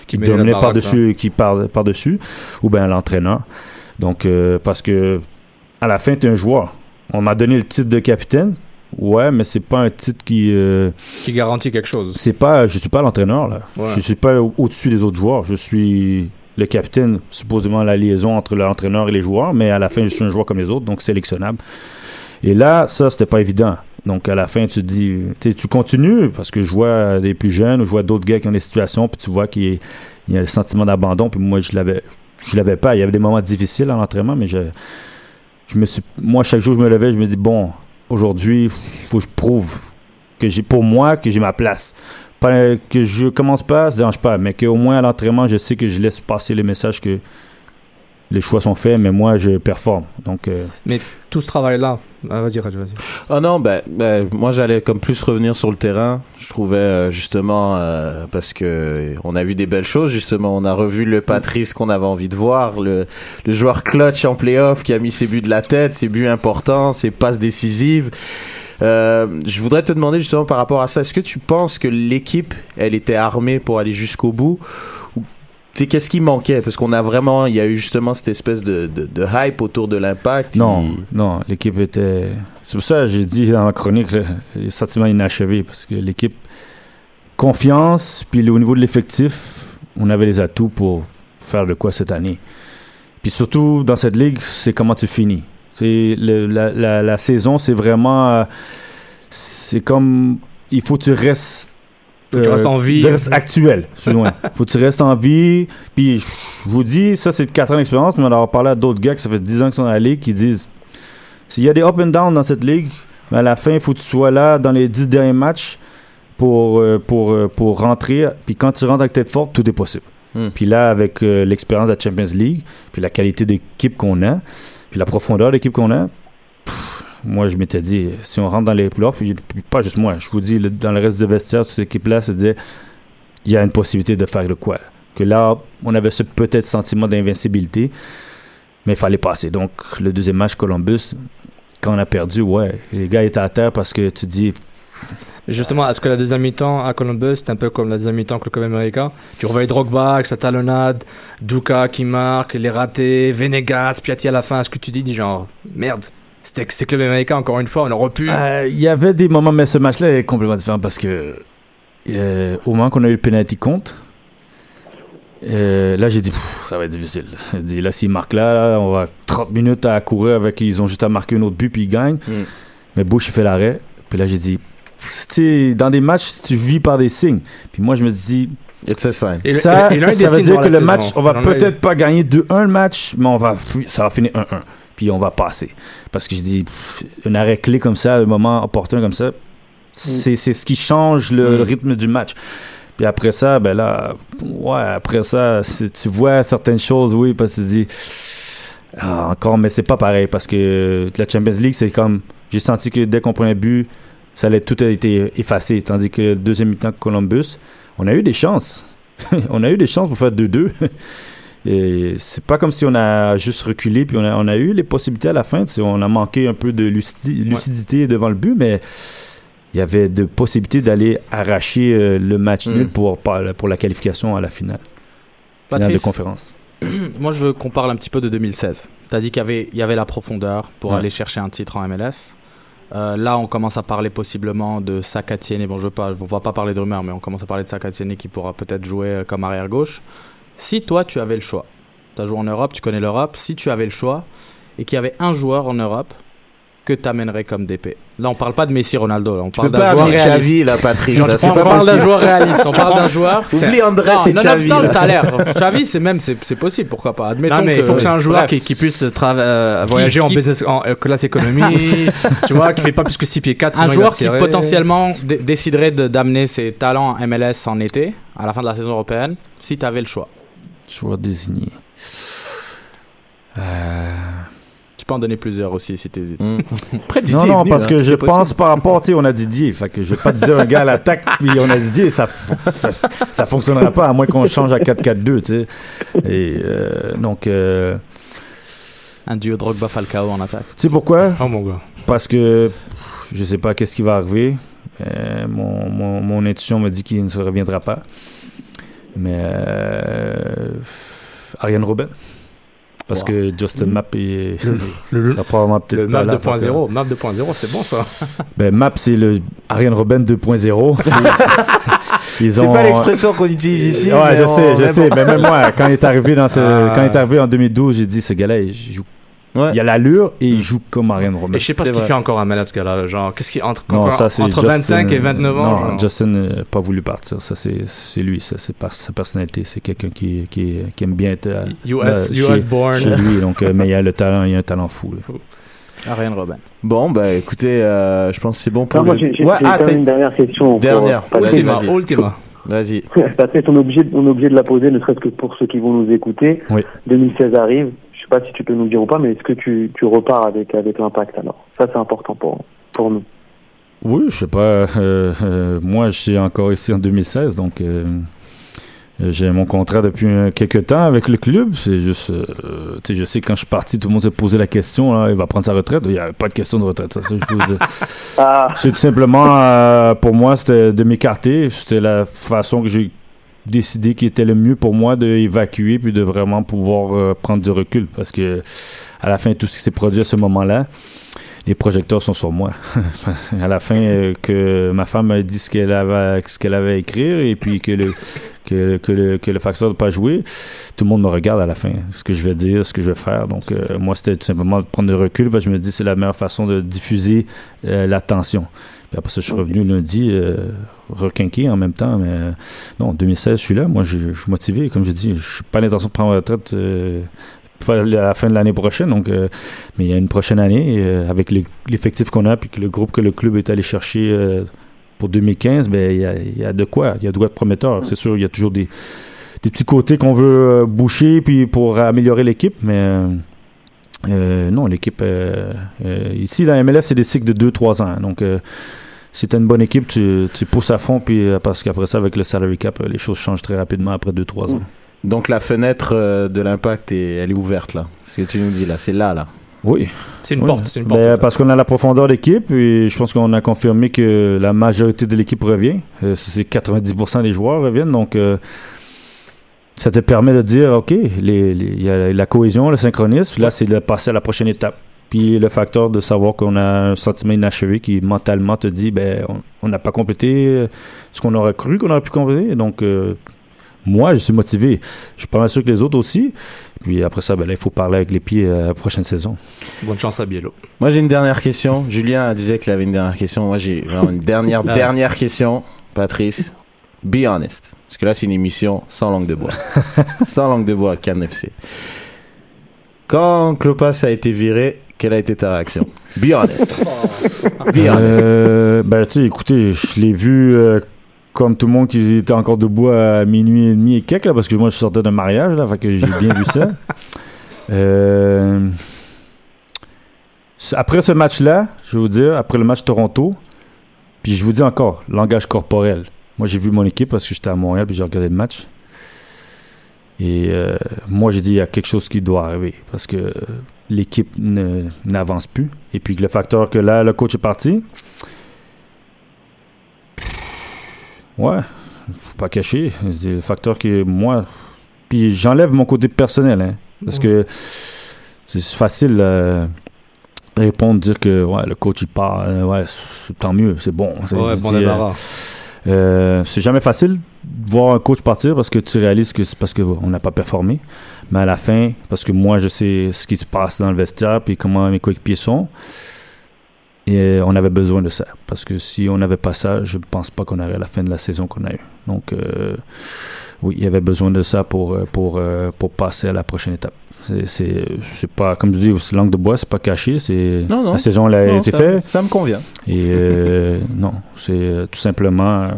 qui dominait par-dessus, qui par, par-dessus, ou bien l'entraîneur. Donc, euh, parce que à la fin, tu es un joueur. On m'a donné le titre de capitaine. Ouais, mais c'est pas un titre qui. euh, Qui garantit quelque chose c'est pas, je suis pas l'entraîneur là. Ouais. Je suis pas au- au-dessus des autres joueurs. Je suis le capitaine, supposément la liaison entre l'entraîneur et les joueurs, mais à la fin, je suis un joueur comme les autres, donc sélectionnable. Et là, ça, c'était pas évident. Donc, à la fin, tu te dis, tu continues, parce que je vois des plus jeunes, je vois d'autres gars qui ont des situations, puis tu vois qu'il y a- il y a le sentiment d'abandon, puis moi, je l'avais, je l'avais pas. Il y avait des moments difficiles à l'entraînement, mais je, je me suis, moi, chaque jour, je me levais, je me dis, bon, aujourd'hui, faut que je prouve que j'ai, pour moi, que j'ai ma place. Que je commence pas, ça dérange pas, mais qu'au moins à l'entraînement, je sais que je laisse passer les messages que les choix sont faits, mais moi, je performe. Donc, euh, Tout ce travail-là. Ah, vas-y, Raj, vas-y. Ah non, ben, ben, moi j'allais comme plus revenir sur le terrain. Je trouvais euh, justement euh, parce que on a vu des belles choses justement. On a revu le Patrice qu'on avait envie de voir, le, le joueur clutch en playoff qui a mis ses buts de la tête, ses buts importants, ses passes décisives. Euh, je voudrais te demander justement par rapport à ça, est-ce que tu penses que l'équipe, elle était armée pour aller jusqu'au bout qu'est-ce qui manquait? Parce qu'on a vraiment, il y a eu justement cette espèce de, de, de hype autour de l'impact. Non, non, l'équipe était. C'est pour ça que j'ai dit dans ma chronique le, sentiment inachevé parce que l'équipe confiance, puis au niveau de l'effectif, on avait les atouts pour faire de quoi cette année. Puis surtout dans cette ligue, c'est comment tu finis. C'est le- la, la, la saison, c'est vraiment, euh, c'est comme il faut que tu restes. Faut que tu restes en vie. tu restes actuel, loin. faut que tu restes en vie. Puis je vous dis, ça c'est 4 ans d'expérience, mais on a parlé à d'autres gars qui ça fait 10 ans qu'ils sont dans la ligue qui disent s'il y a des up and down dans cette ligue, mais à la fin, il faut que tu sois là dans les 10 derniers matchs pour, euh, pour, euh, pour rentrer. Puis quand tu rentres avec tête forte, tout est possible. Hmm. Puis là, avec euh, l'expérience de la Champions League, puis la qualité d'équipe qu'on a, puis la profondeur d'équipe qu'on a, pff, moi, je m'étais dit, si on rentre dans les playoffs, pas juste moi, je vous dis, le- dans le reste du vestiaire, cette équipe-là se disait, il y a une possibilité de faire de quoi. Que là, on avait ce peut-être sentiment d'invincibilité, mais il fallait passer. Donc, le deuxième match, Columbus, quand on a perdu, ouais, les gars étaient à terre parce que tu dis, Justement, est-ce que la deuxième mi-temps à Columbus, c'est un peu comme la deuxième mi-temps avec le américain? Tu revoyais Drogba sa talonnade, Duka qui marque, les ratés, Venegas, Piatti à la fin. Est-ce que tu dis, dis genre, merde, c'était c'est Club américain encore une fois, on aurait pu. Euh, Il y avait des moments, mais ce match-là est complètement différent parce que euh, au moment qu'on a eu le penalty compte, euh, là j'ai dit ça va être difficile. J'ai dit là s'ils marquent là, là, on va 30 minutes à courir avec ils ont juste à marquer un autre but puis ils gagnent. Mm. Mais Bush il fait l'arrêt. Puis là j'ai dit dans des matchs tu vis par des signes. Puis moi je me dis It's a sign. Et le- ça, et- et ça veut dire que le match, on va peut-être pas gagner 2-1 le match, mais on va, ça va finir 1-1. Puis on va passer. Parce que je dis, un arrêt clé comme ça, un moment opportun comme ça, c'est c'est ce qui change le, le Mm. rythme du match. Puis après ça, ben là, ouais, après ça, tu vois certaines choses, oui, parce que tu dis, ah, encore, mais c'est pas pareil, parce que la Champions League, c'est comme, j'ai senti que dès qu'on prenait un but, ça allait, tout a été effacé, tandis que le deuxième mi-temps Columbus, on a eu des chances. on a eu des chances pour faire 2-2. Et c'est pas comme si on a juste reculé, puis on a, on a eu les possibilités à la fin. On a manqué un peu de lucidi- lucidité devant le but, mais il y avait de possibilités d'aller arracher euh, le match Mm. nul pour, pour la qualification à la finale, finale de conférence. moi je veux qu'on parle un petit peu de 2016. Tu as dit qu'il y avait, il y avait la profondeur pour Ouais. aller chercher un titre en MLS. Euh, là, on commence à parler possiblement de Sakatiene. Bon, je veux pas, on va pas parler de rumeurs, mais on commence à parler de Sakatiene qui pourra peut-être jouer euh, comme arrière gauche. Si toi, tu avais le choix, tu as joué en Europe, tu connais l'Europe. Si tu avais le choix et qu'il y avait un joueur en Europe que tu amènerais comme DP. Là, on parle pas de Messi, Ronaldo. Là, on Tu parle pas d'un joueur réaliste. Xavi, là, là, on pas parle d'un joueur réaliste. On parle d'un joueur. Oublie Andrés et non, Xavi. non, a l'air. Xavi, c'est même, c'est c'est possible, pourquoi pas. Admettons Non, mais il faut que c'est un joueur qui, qui puisse euh, voyager en qui- business en euh, classe économie, tu vois, qui fait pas plus que 6 pieds 4 un joueur qui potentiellement dé- déciderait de- d'amener ses talents en MLS en été, à la fin de la saison européenne, si tu avais le choix. Joueur désigné. Euh, Tu peux en donner plusieurs aussi si tu hésites. Mm. Après, Didier Non, est non, venu, parce hein, que je pense par rapport, tu sais, on a Didier, fait que je vais pas te dire un gars à l'attaque, puis on a Didier, ça, ça, ça fonctionnera pas, à moins qu'on change à 4-4-2, tu sais. Et euh, donc, euh, Un duo Drogba-Falcao en attaque. tu sais pourquoi? Oh mon gars. Parce que je sais pas qu'est-ce qui va arriver. Euh, mon, mon, mon intuition me dit qu'il ne se reviendra pas. Mais euh, Ariane Robin. Parce Wow. que Justin Map est, Le, sera probablement peut-être le pas map là, fait que- 2.0, map 2.0, c'est bon ça. Ben, Map, c'est le Ariane Robin 2.0. Ils C'est ont- pas l'expression qu'on utilise ici. Ouais, je on- sais, je mais sais. bon. Mais même moi, quand il est arrivé dans ce, Ah. quand il est arrivé en 2012, j'ai dit ce gars-là, il joue. Ouais. Il a l'allure et il joue comme Ariane Robin. Et je sais pas ce qu'il fait encore à ce gars-là. Genre, qu'est-ce qu'il entre, Non, ça entre Justin- 25 et 29 ans Non, genre? Justin n'a pas voulu partir. Ça c'est c'est lui, ça c'est par sa personnalité. C'est quelqu'un qui, qui, qui aime bien être euh, US, là, US chez- born. chez lui. Donc, euh, mais il a le talent, il a un talent fou. là. Ariane Robin. Bon, bah écoutez, euh, je pense que c'est bon pour Non, moi, le- j'ai j'ai- Ouais, j'ai ah, une dernière question. Dernière. pour. Ultima. Ultima, Ultima. Vas-y. Patrick, on est, obligé, on est obligé de la poser, ne serait-ce que pour ceux qui vont nous écouter. Oui. 2016 arrive. Sais pas si tu peux nous dire ou pas, mais est-ce que tu, tu repars avec, avec l'impact alors? Ça, c'est important pour, pour nous. Oui, je sais pas. euh, euh, moi, je suis encore ici en 2016, donc euh, J'ai mon contrat depuis quelques temps avec le club. C'est juste, tu sais, je sais quand je suis parti, tout le monde s'est posé la question. Là, il va prendre sa retraite. Il n'y avait pas de question de retraite. Ça, ça, je peux vous dire. Ah, C'est tout simplement, pour moi, c'était de m'écarter. C'était la façon que j'ai décidé qui était le mieux pour moi d'évacuer puis de vraiment pouvoir euh, prendre du recul parce que à la fin tout ce qui s'est produit à ce moment-là les projecteurs sont sur moi. À la fin euh, que ma femme m'a dit ce qu'elle avait ce qu'elle avait à écrire et puis que le que, le que le facteur de pas jouer tout le monde me regarde à la fin. Ce que je vais dire ce que je vais faire. Donc euh, moi c'était tout simplement de prendre du recul parce que je me dis c'est la meilleure façon de diffuser l'attention puis après ça, je suis revenu lundi, euh, requinqué en même temps. Mais euh, non, en 2016, je suis là. Moi, je, suis motivé. Comme je dis, je suis pas l'intention de prendre ma retraite euh, à la fin de l'année prochaine. Donc, euh, mais il y a une prochaine année, euh, avec l'effectif qu'on a, puis que le groupe que le club est allé chercher euh, pour 2015, ben, il y, a, il y a de quoi. Il y a de quoi de prometteur. C'est sûr, il y a toujours des, des petits côtés qu'on veut boucher puis pour améliorer l'équipe, mais. Euh, non, l'équipe euh, euh, ici, la MLS, c'est des cycles de 2-3 ans. Donc, euh, si tu as une bonne équipe, tu, tu pousses à fond, puis euh, parce qu'après ça, avec le salary cap, euh, les choses changent très rapidement après 2-3 ans. Donc la fenêtre euh, de l'impact, est- elle est ouverte là. Ce que tu nous dis là, c'est là, là. Oui. C'est une Oui. porte, c'est une porte. Ben, parce qu'on a la profondeur d'équipe et je pense qu'on a confirmé que la majorité de l'équipe revient. Euh, c'est 90% des joueurs reviennent. Donc, euh, ça te permet de dire, OK, il y a la cohésion, le synchronisme. Là, c'est de passer à la prochaine étape. Puis le facteur de savoir qu'on a un sentiment inachevé qui mentalement te dit, ben, on- n'a pas complété euh, ce qu'on aurait cru qu'on aurait pu compléter. Donc, euh, moi, je suis motivé. Je suis pas mal sûr que les autres aussi. Puis après ça, ben, là, il faut parler avec les pieds euh, la prochaine saison. Bonne chance à Biello. Moi j'ai une dernière question. Julien disait qu'il avait une dernière question. Moi j'ai vraiment une dernière, Ah. dernière question. Patrice, be honest. Parce que là c'est une émission sans langue de bois. sans langue de bois, Cannes FC. Quand Clopas a été viré, quelle a été ta réaction? Be honest. be honest. Euh, ben, tu sais, écoutez, je l'ai vu euh, comme tout le monde qui était encore debout à minuit et demi et quelques, là, parce que moi, je sortais d'un mariage, là, fait que j'ai bien vu ça. Euh, après ce match-là, je vais vous dire, après le match Toronto, puis je vous dis encore, langage corporel. Moi, j'ai vu mon équipe parce que j'étais à Montréal, puis j'ai regardé le match. Et euh, moi, j'ai dit, il y a quelque chose qui doit arriver, parce que l'équipe n'avance plus. Et puis que le facteur que là, le coach est parti. Ouais, faut pas cacher. C'est le facteur que moi. Puis j'enlève mon côté personnel, hein, parce que c'est facile euh, de répondre, dire que ouais, le coach il part, euh, ouais, tant mieux, c'est bon. Ouais, bon euh, débarras. Euh, c'est jamais facile de voir un coach partir parce que tu réalises que c'est parce qu'on n'a pas performé. Mais à la fin, parce que moi, je sais ce qui se passe dans le vestiaire puis comment mes coéquipiers sont. Et euh, on avait besoin de ça. Parce que si on n'avait pas ça, je ne pense pas qu'on aurait la fin de la saison qu'on a eue. Donc, euh, oui, il y avait besoin de ça pour, pour, pour passer à la prochaine étape. C'est- pas, comme je dis, c'est langue de bois, c'est pas caché. c'est Non, non. La saison elle a Non, été ça, faite. ça me convient. Et euh, non, c'est euh, tout simplement,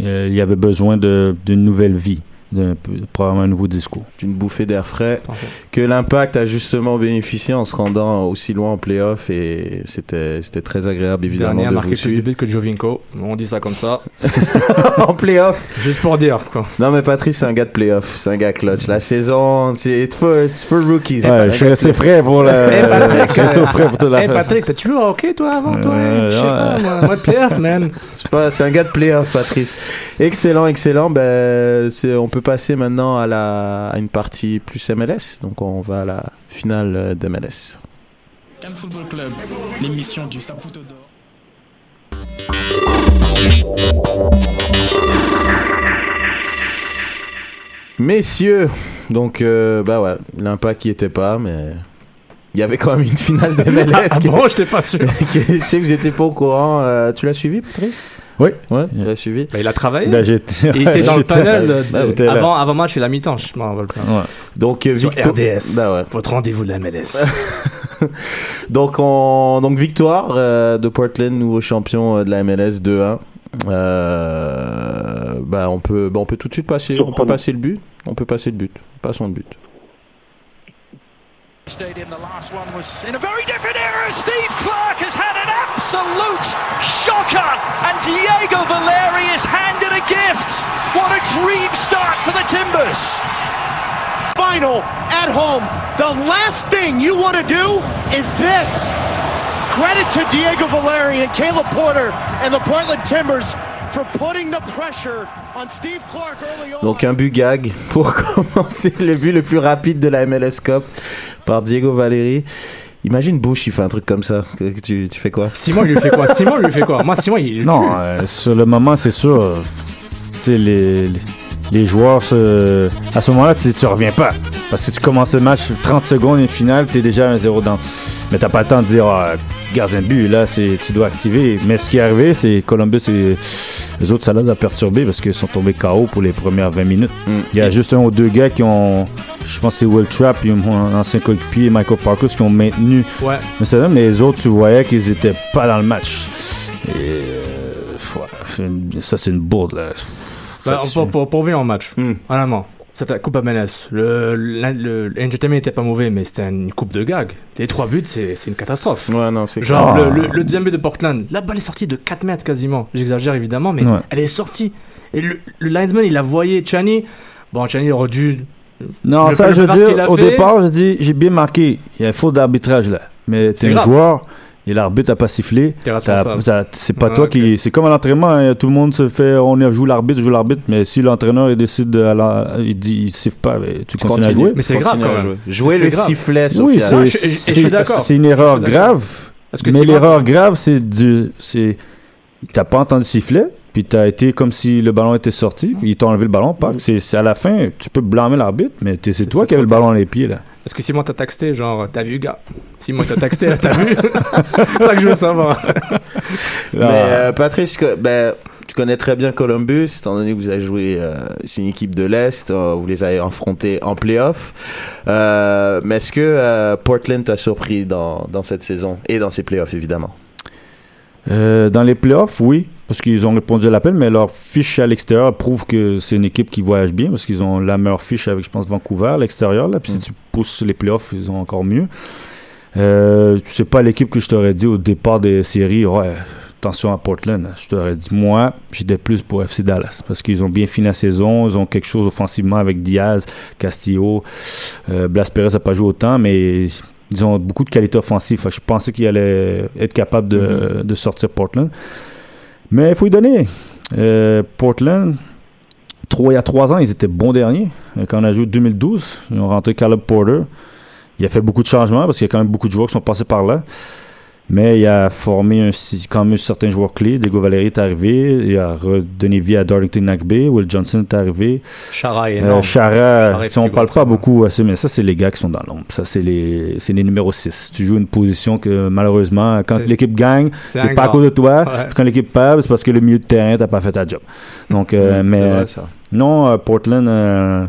euh, il y avait besoin de- d'une nouvelle vie, d'un probablement un nouveau discours. D'une bouffée d'air frais. Parfait. Que l'impact a justement bénéficié en se rendant aussi loin en playoff et c'était c'était très agréable évidemment Dernier a de marqué vous plus de suivre. buts que Jovinko. On dit ça comme ça. en playoff Juste pour dire, quoi. Non mais Patrice c'est un gars de playoff, c'est un gars clutch. La saison, c'est for, for rookies. Ouais, je suis resté frais pour la. Hey, Patrick, je suis resté frais pour toute la Hey fête. Patrick, t'as-tu joué au hockey toi avant toi? Ouais, Je sais ouais. pas, moi, moi de playoff, man. C'est pas- c'est un gars de playoff, Patrice. Excellent, excellent. Ben, c'est- on peut passer maintenant à, la, à une partie plus MLS. Donc, on va à la finale euh, d'MLS. Cannes Football Club, l'émission du Saputo d'or. Messieurs, donc, euh, bah ouais, l'impact qui était pas, mais il y avait quand même une finale d'MLS. Ah qui- bon, j'étais pas sûr. Je sais que vous étiez pas au courant. Euh, tu l'as suivi, Patrice? Oui. Ouais, tu l'as suivi. Bah, il a travaillé. J'étais- Il était dans le panel de- Ah, avant, avant match et la mi-temps, je m'en rappelle pas. Ouais. Donc, euh, Sur RDS. Bah ouais. Votre rendez-vous de la MLS. Donc, on... donc victoire euh, de Portland, nouveau champion euh, de la MLS 2-1. Euh, bah, on peut, bah, on peut tout de suite passer, on peut passer le but. On peut passer le but. Passons le but. Stadium, the last one was in a very different era. Steve Clark has had absolute shocker, and Diego Valeri is handed a gift. What a dream start for the Timbers. final at home. The last thing you want to do is this. Credit to Diego Valeri and Caleb Porter and the Portland Timbers for putting the pressure on Steve Clark early on. Donc un but gag pour commencer le but le plus rapide de la MLS Cup par Diego Valeri. Imagine Bush, il fait un truc comme ça. Que- Tu, tu fais quoi? Simon, il lui fait quoi? Simon, il lui fait quoi? Moi, Simon, il Non, euh, sur le moment, c'est sûr. euh, Tu sais, les, les, les joueurs, se- à ce moment-là, tu, tu reviens pas. Parce que tu commences le match 30 secondes et finale, tu es déjà à 1-0 dans. Mais t'as pas le temps de dire, ah, gardien de but, là, c'est, tu dois activer. Mais ce qui est arrivé, c'est Columbus et les autres, ça les a perturbés parce qu'ils sont tombés KO pour les premières 20 minutes. Il y a juste un ou deux gars qui ont, je pense que c'est Will Trapp, puis mon ancien coéquipier, Michael Parker, qui ont maintenu. Ouais. Mais c'est vrai, mais les autres, tu voyais qu'ils étaient pas dans le match. Et euh, ouais, c'est une- ça, c'est une bourde, là. Bah, pour, pour, pour revenir en match, Hmm. honnêtement, c'était la Coupe Amenes. Le, le, le- l'entertainment était pas mauvais, mais c'était une coupe de gag. Les trois buts, c'est, c'est une catastrophe. Ouais, non, c'est Genre, le, le, le deuxième but de Portland, la balle est sortie de 4 mètres quasiment. J'exagère évidemment, mais Ouais. elle est sortie. Et le, le linesman, il a voyé Chani. Bon, Chani aurait dû. Non, le- ça, le je veux dire, a au fait- départ, je dis, j'ai bien marqué. Il y a un faute d'arbitrage, là. Mais C'est t'es un grave. joueur, et l'arbitre n'a pas sifflé. C'est pas Ouais, toi qui. C'est comme à l'entraînement, hein, tout le monde se fait. On joue l'arbitre, joue l'arbitre, mais si l'entraîneur il décide de. il dit, il siffle pas, ben, tu, continues à jouer? Mais c'est grave quand à même. jouer. Le grave. sifflet, Oui, Sofiane. c'est une erreur grave. Que Mais l'erreur grave, c'est du. C'est. T'as pas entendu siffler, puis t'as été comme si le ballon était sorti, puis ils t'ont enlevé le ballon. Pas. C'est c'est à la fin, tu peux blâmer l'arbitre, mais c'est toi qui avais le ballon dans les pieds, là. Est-ce que Simon t'a texté, genre, t'as vu, gars? Simon t'a texté, là, t'as vu? C'est ça que je veux savoir. Mais euh, Patrice, que- ben, tu connais très bien Columbus, étant donné que vous avez joué, euh, c'est une équipe de l'Est, euh, vous les avez affrontés en playoff. Euh, mais est-ce que euh, Portland t'a surpris dans, dans cette saison et dans ses playoffs, évidemment? Euh, dans les playoffs, oui, parce qu'ils ont répondu à l'appel, mais leur fiche à l'extérieur prouve que c'est une équipe qui voyage bien, parce qu'ils ont la meilleure fiche avec, je pense, Vancouver à l'extérieur. Là. Puis si tu pousses les playoffs, ils ont encore mieux. Euh, c'est pas l'équipe que je t'aurais dit au départ des séries, ouais, attention à Portland. Je t'aurais dit, moi, j'étais plus pour FC Dallas, parce qu'ils ont bien fini la saison, ils ont quelque chose offensivement avec Diaz, Castillo, euh, Blas Perez n'a pas joué autant, mais ils ont beaucoup de qualité offensive. Je pensais qu'ils allaient être capables de, de sortir Portland. Mais il faut y donner. Euh, Portland, il y a trois ans, ils étaient bons derniers. Euh, Quand on a joué 2012, ils ont rentré Caleb Porter. Il a fait beaucoup de changements parce qu'il y a quand même beaucoup de joueurs qui sont passés par là. Mais il a formé un, quand même certains joueurs clés. Diego Valeri est arrivé. Il a redonné vie à Darlington Nagbe. Will Johnson est arrivé. Chara est Euh, énorme. Chara, est on plus parle pas beaucoup assez, mais ça, c'est les gars qui sont dans l'ombre. Ça, c'est les, c'est les numéros 6. Tu joues une position que, malheureusement, quand l'équipe gagne, c'est pas à cause de toi. Ouais. Quand l'équipe perd, c'est parce que le milieu de terrain, t'as pas fait ta job. Donc, euh, Mm, mais, c'est vrai, ça. non, euh, Portland, euh,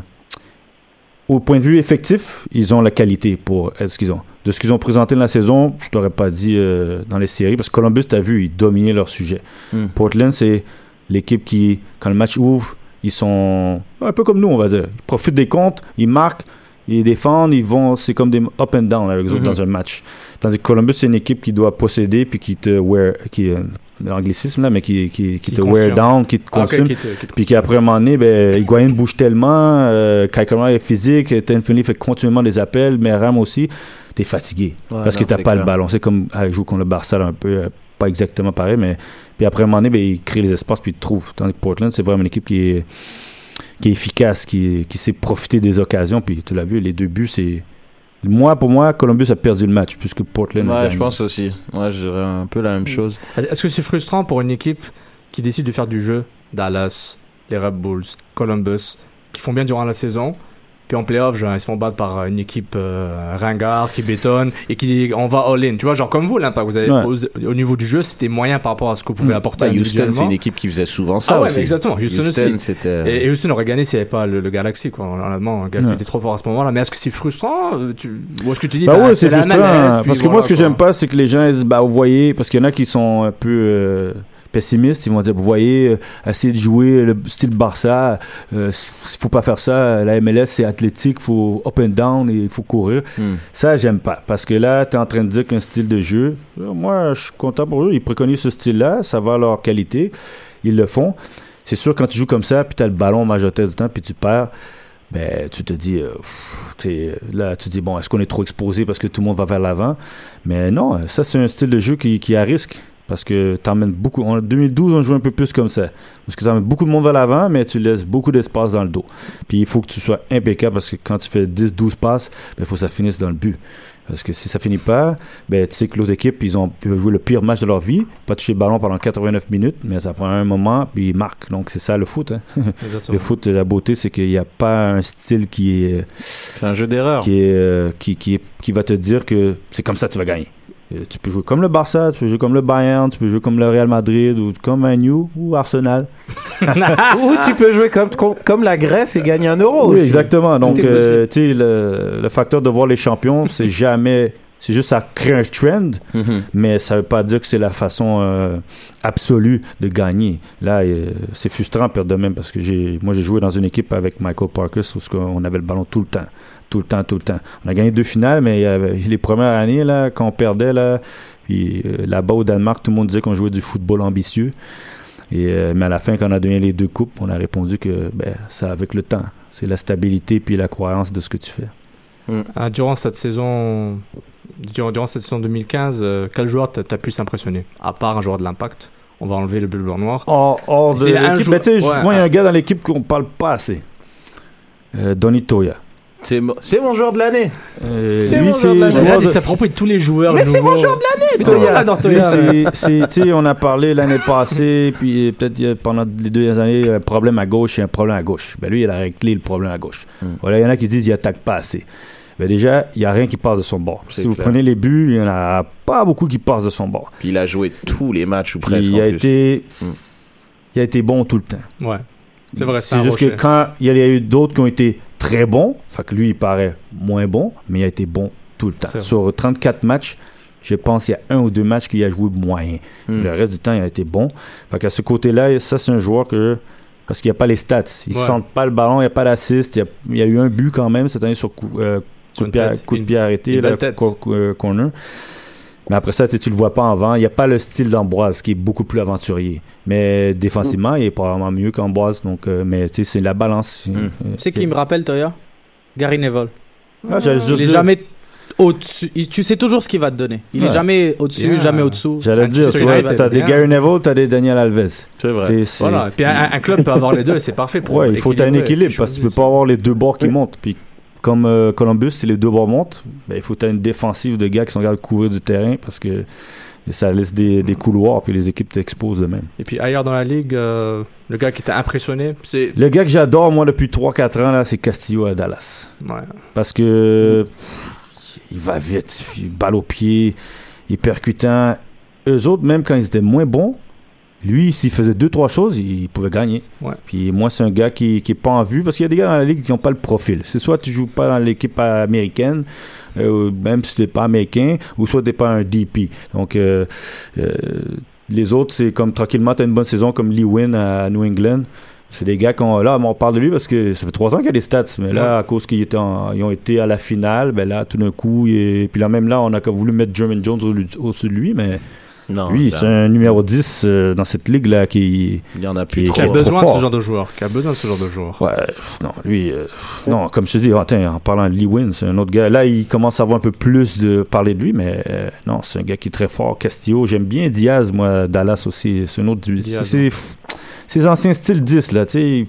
au point de vue effectif, ils ont la qualité pour être ce qu'ils ont. De ce qu'ils ont présenté dans la saison, je t'aurais pas dit euh, dans les séries, parce que Columbus, t'as vu, ils dominaient leur sujet. Mm. Portland, c'est l'équipe qui, quand le match ouvre, ils sont un peu comme nous, on va dire. Ils profitent des comptes, ils marquent, ils défendent, ils vont, c'est comme des up and down avec les autres Mhm. dans un match. Tandis que Columbus, c'est une équipe qui doit posséder, puis qui te wear, qui, euh, là, mais qui, qui, qui Qui te consume. wear down, qui te Ah, consume. qui te- qui te puis qu'après un moment donné, ben, Higuain bouge tellement, euh, est physique, Tenfini fait continuellement des appels, mais Ram aussi, t'es fatigué. Ouais, parce non, que t'as pas le clair. ballon. C'est comme à jouer contre le Barça, là, un peu, euh, pas exactement pareil, mais puis après un moment donné, ben, il crée les espaces, puis il trouve. Tandis que Portland, c'est vraiment une équipe qui est, qui est efficace, qui, qui sait profiter des occasions, puis tu l'as vu, les deux buts, c'est... Moi, pour moi, Columbus a perdu le match, puisque Portland a Ouais, je pense aussi. Ouais, je dirais un peu la même chose. Est-ce que c'est frustrant pour une équipe qui décide de faire du jeu Dallas, les Red Bulls, Columbus, qui font bien durant la saison, puis en playoff, genre, ils se font battre par euh, une équipe euh, ringard qui bétonne et qui dit on va all-in. Tu vois, genre comme vous, l'impact, vous avez Ouais. au, au niveau du jeu, c'était moyen par rapport à ce que vous pouvez apporter Bah, Houston, c'est une équipe qui faisait souvent ça Ah ouais, aussi. exactement. Houston, aussi. c'était... Et, et Houston aurait gagné s'il n'y avait pas le, le Galaxy, quoi. Honnêtement, le Galaxy Ouais. était trop fort à ce moment-là. Mais est-ce que c'est frustrant euh, tu... Ou est-ce que tu dis, Bah bah, oui, c'est frustrant. Parce que moi, ce que j'aime pas, c'est que les gens bah, vous voyez, parce qu'il y en a qui sont un peu euh, pessimistes, ils vont dire, vous voyez, euh, essayer de jouer le style Barça, euh, faut pas faire ça. La MLS, c'est athlétique, faut up and down et il faut courir. Hmm. Ça, j'aime pas. Parce que là, tu es en train de dire qu'un style de jeu, euh, moi, je suis content pour eux. Ils préconisent ce style-là, ça va à leur qualité. Ils le font. C'est sûr, quand tu joues comme ça, puis tu as le ballon majoritaire du temps, puis tu perds, ben, tu te dis, euh, pff, là, tu te dis, bon, est-ce qu'on est trop exposé parce que tout le monde va vers l'avant? Mais non, ça, c'est un style de jeu qui, qui est à risque. Parce que tu emmènes beaucoup. En 2012, on jouait un peu plus comme ça. Parce que tu emmènes beaucoup de monde vers l'avant, mais tu laisses beaucoup d'espace dans le dos. Puis il faut que tu sois impeccable parce que quand tu fais 10-12 passes, il faut que ça finisse dans le but. Parce que si ça finit pas, ben, tu sais que l'autre équipe, ils ont jouer le pire match de leur vie, pas toucher le ballon pendant 89 minutes, mais ça prend un moment, puis ils marquent. Donc c'est ça le foot. hein. Le foot, la beauté, c'est qu'il n'y a pas un style qui est. C'est un jeu d'erreur. Qui, est, euh, qui, qui, est- qui va te dire que c'est comme ça que tu vas gagner. Euh, Tu peux jouer comme le Barça, tu peux jouer comme le Bayern, tu peux jouer comme le Real Madrid ou comme un New ou Arsenal. Ou tu peux jouer comme, comme, la Grèce et gagner un euro. Oui, aussi. exactement. Donc, euh, tu sais, le, le facteur de voir les champions, c'est jamais. C'est juste ça crée un trend, Mhm. mais ça veut pas dire que c'est la façon euh, absolue de gagner. Là, euh, c'est frustrant perdre de même parce que j'ai, moi, j'ai joué dans une équipe avec Michael Parkus où on avait le ballon tout le temps. Tout le temps, tout le temps. On a gagné deux finales, mais il y avait- les premières années, là, quand on perdait, là, puis euh, là-bas au Danemark, tout le monde disait qu'on jouait du football ambitieux. Et, euh, mais à la fin, quand on a donné les deux coupes, on a répondu que ben, c'est avec le temps. C'est la stabilité puis la croyance de ce que tu fais. Ah, durant cette saison, durant, durant cette saison 2015, euh, quel joueur t'a plus impressionné? À part un joueur de l'impact, on va enlever le bleu blanc noir. Hors, hors de C'est un Ben, ouais, moi, il y a un- gars dans l'équipe qu'on parle pas assez. Euh, Donny Toya. C'est mo- c'est mon joueur de l'année. Euh, C'est lui, mon joueur de l'année. de- il s'approprie de tous les joueurs. Mais c'est mon joueur de l'année, Toya. On a parlé l'année passée, puis euh, peut-être il pendant les deux dernières années, il un problème à gauche et un problème à gauche. Ben lui, il a réglé le problème à gauche. Hmm. Voilà, il y en a qui disent qu'il attaque pas assez. Ben déjà, il n'y a rien qui passe de son bord. Si vous prenez les buts, il n'y en a pas beaucoup qui passent de son bord. Puis il a joué tous les matchs ou presque. il en a plus. été, Mm. il a été bon tout le temps. Ouais. C'est vrai, c'est juste que quand il y a eu d'autres qui ont été très bons, fait que lui, il paraît moins bon, mais il a été bon tout le temps. Sur 34 matchs, je pense qu'il y a un ou deux matchs qu'il a joué moyen. Mm. Le reste du temps, il a été bon. Fait qu'à ce côté-là, ça, c'est un joueur que. Parce qu'il n'y a pas les stats. Ils ne Ouais. sentent pas le ballon, il n'y a pas d'assist. Il y a, il y a eu un but quand même cette année sur euh, coup de pied, tête. coup de pied arrêté, là, euh, corner. Mais après ça, tu le vois pas en vent. Il n'y a pas le style d'Amboise qui est beaucoup plus aventurier. Mais défensivement, il est probablement mieux qu'Amboise. Donc, euh, mais c'est la balance. Mm. Euh, Tu sais qui me rappelle, Toya? Gary Neville. Ah, Il est dire- jamais au-dessus. Tu sais toujours ce qu'il va te donner. Il est Ouais. jamais au-dessus, jamais au-dessous. J'allais Un dire, tu vois, t'as des. Gary Neville, t'as des Daniel Alves. C'est vrai. C'est- c'est- Voilà. Puis un, un club peut avoir les deux, et c'est parfait pour Ouais, il faut que tu aies un équilibre parce que tu peux pas avoir les deux bords qui montent. Puis comme euh, Columbus, si les deux bords montent, ben, il faut aies une défensive de gars qui sont capables de couvrir du terrain parce que ça laisse des, des couloirs puis les équipes t'exposent de même. Et puis ailleurs dans la ligue, euh, le gars qui t'a impressionné, c'est. Le gars que j'adore, moi, depuis 3-4 ans, là, c'est Castillo à Dallas. Ouais. Parce que il va vite, il balle au pied, il est percutant. Eux autres, même quand ils étaient moins bons, lui, s'il faisait deux, trois choses, il pouvait gagner. Ouais. Puis moi, c'est un gars qui n'est pas en vue parce qu'il y a des gars dans la ligue qui n'ont pas le profil. C'est soit tu joues pas dans l'équipe américaine, euh, même si tu n'es pas américain, ou soit tu n'es pas un DP. Donc, euh, euh, les autres, c'est comme tranquillement, tu as une bonne saison comme Lee Wynn à New England. C'est des gars qui ont. Là, on parle de lui parce que ça fait trois ans qu'il y a des stats. Mais là, à cause qu'ils étaient en- ils ont été à la finale, ben là, tout d'un coup, est- puis là, même là, on a voulu mettre Jermaine Jones au- au-dessus de lui, mais Non, lui, ça- c'est un numéro 10 euh, dans cette ligue-là qui. il y en a plus qui Qui a besoin de ce genre de joueur. Qui a besoin de ce genre de joueur. Ouais, pff, non, lui, euh, non, comme je te dis, attends, en parlant de Lee Wynn, c'est un autre gars. Là, il commence à avoir un peu plus de parler de lui, mais euh, non, c'est un gars qui est très fort. Castillo, j'aime bien Diaz, moi, Dallas aussi. C'est un autre du. C'est- Ces anciens styles 10, là, tu sais,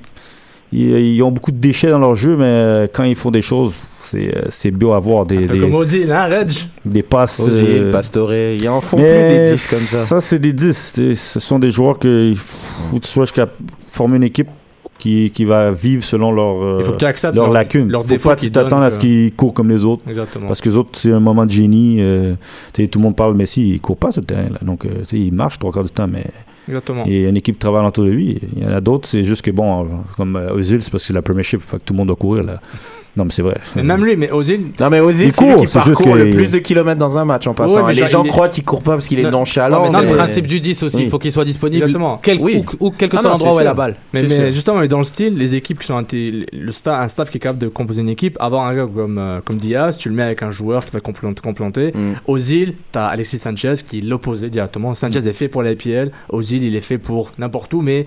ils, ils ont beaucoup de déchets dans leur jeu, mais euh, quand ils font des choses, c'est euh, c'est beau à voir des, des, comme Ozil, hein, Reg? des passes. Ozil, euh, Pastore, ils en font mais plus des 10 comme ça. Ça, c'est des 10. tu sais, Ce sont des joueurs que il faut que tu sois jusqu'à former une équipe qui, qui va vivre selon leur, euh, Il faut que tu acceptes leurs leur- lacunes. leurs faut pas donnent, à ce qu'ils courent comme les autres. Exactement. Parce que les autres, c'est un moment de génie. euh, tout le monde parle Messi, il court pas sur le terrain. Là. Donc, euh, il marche trois quarts du temps, mais Exactement. il a une équipe qui travaille autour de lui. Il y en a d'autres, c'est juste que, bon, euh, comme euh, Ozil, c'est parce que c'est la premiership, fait que tout le monde doit courir. Là. Non, mais c'est vrai. Mais même lui, mais Ozil, Non, mais Ozil, Il c'est lui qui c'est juste parcourt le plus de kilomètres dans un match en passant. Ouais, mais les gens est- croient qu'il court pas parce qu'il est Non. nonchalant. Ouais, c'est- le principe du 10 aussi, il Oui. faut qu'il soit disponible. Exactement. Quel, Oui. ou, ou quel que Ah soit l'endroit où est la balle. Mais, justement, mais dans le style, les équipes qui sont le sta- un staff qui est capable de composer une équipe, avoir un gars comme, euh, comme Diaz, tu le mets avec un joueur qui va complémenter. complémenter. Mm. Ozil, t'as Alexis Sanchez qui est l'opposé directement. Sanchez est fait pour la Ozil il est fait pour n'importe où, mais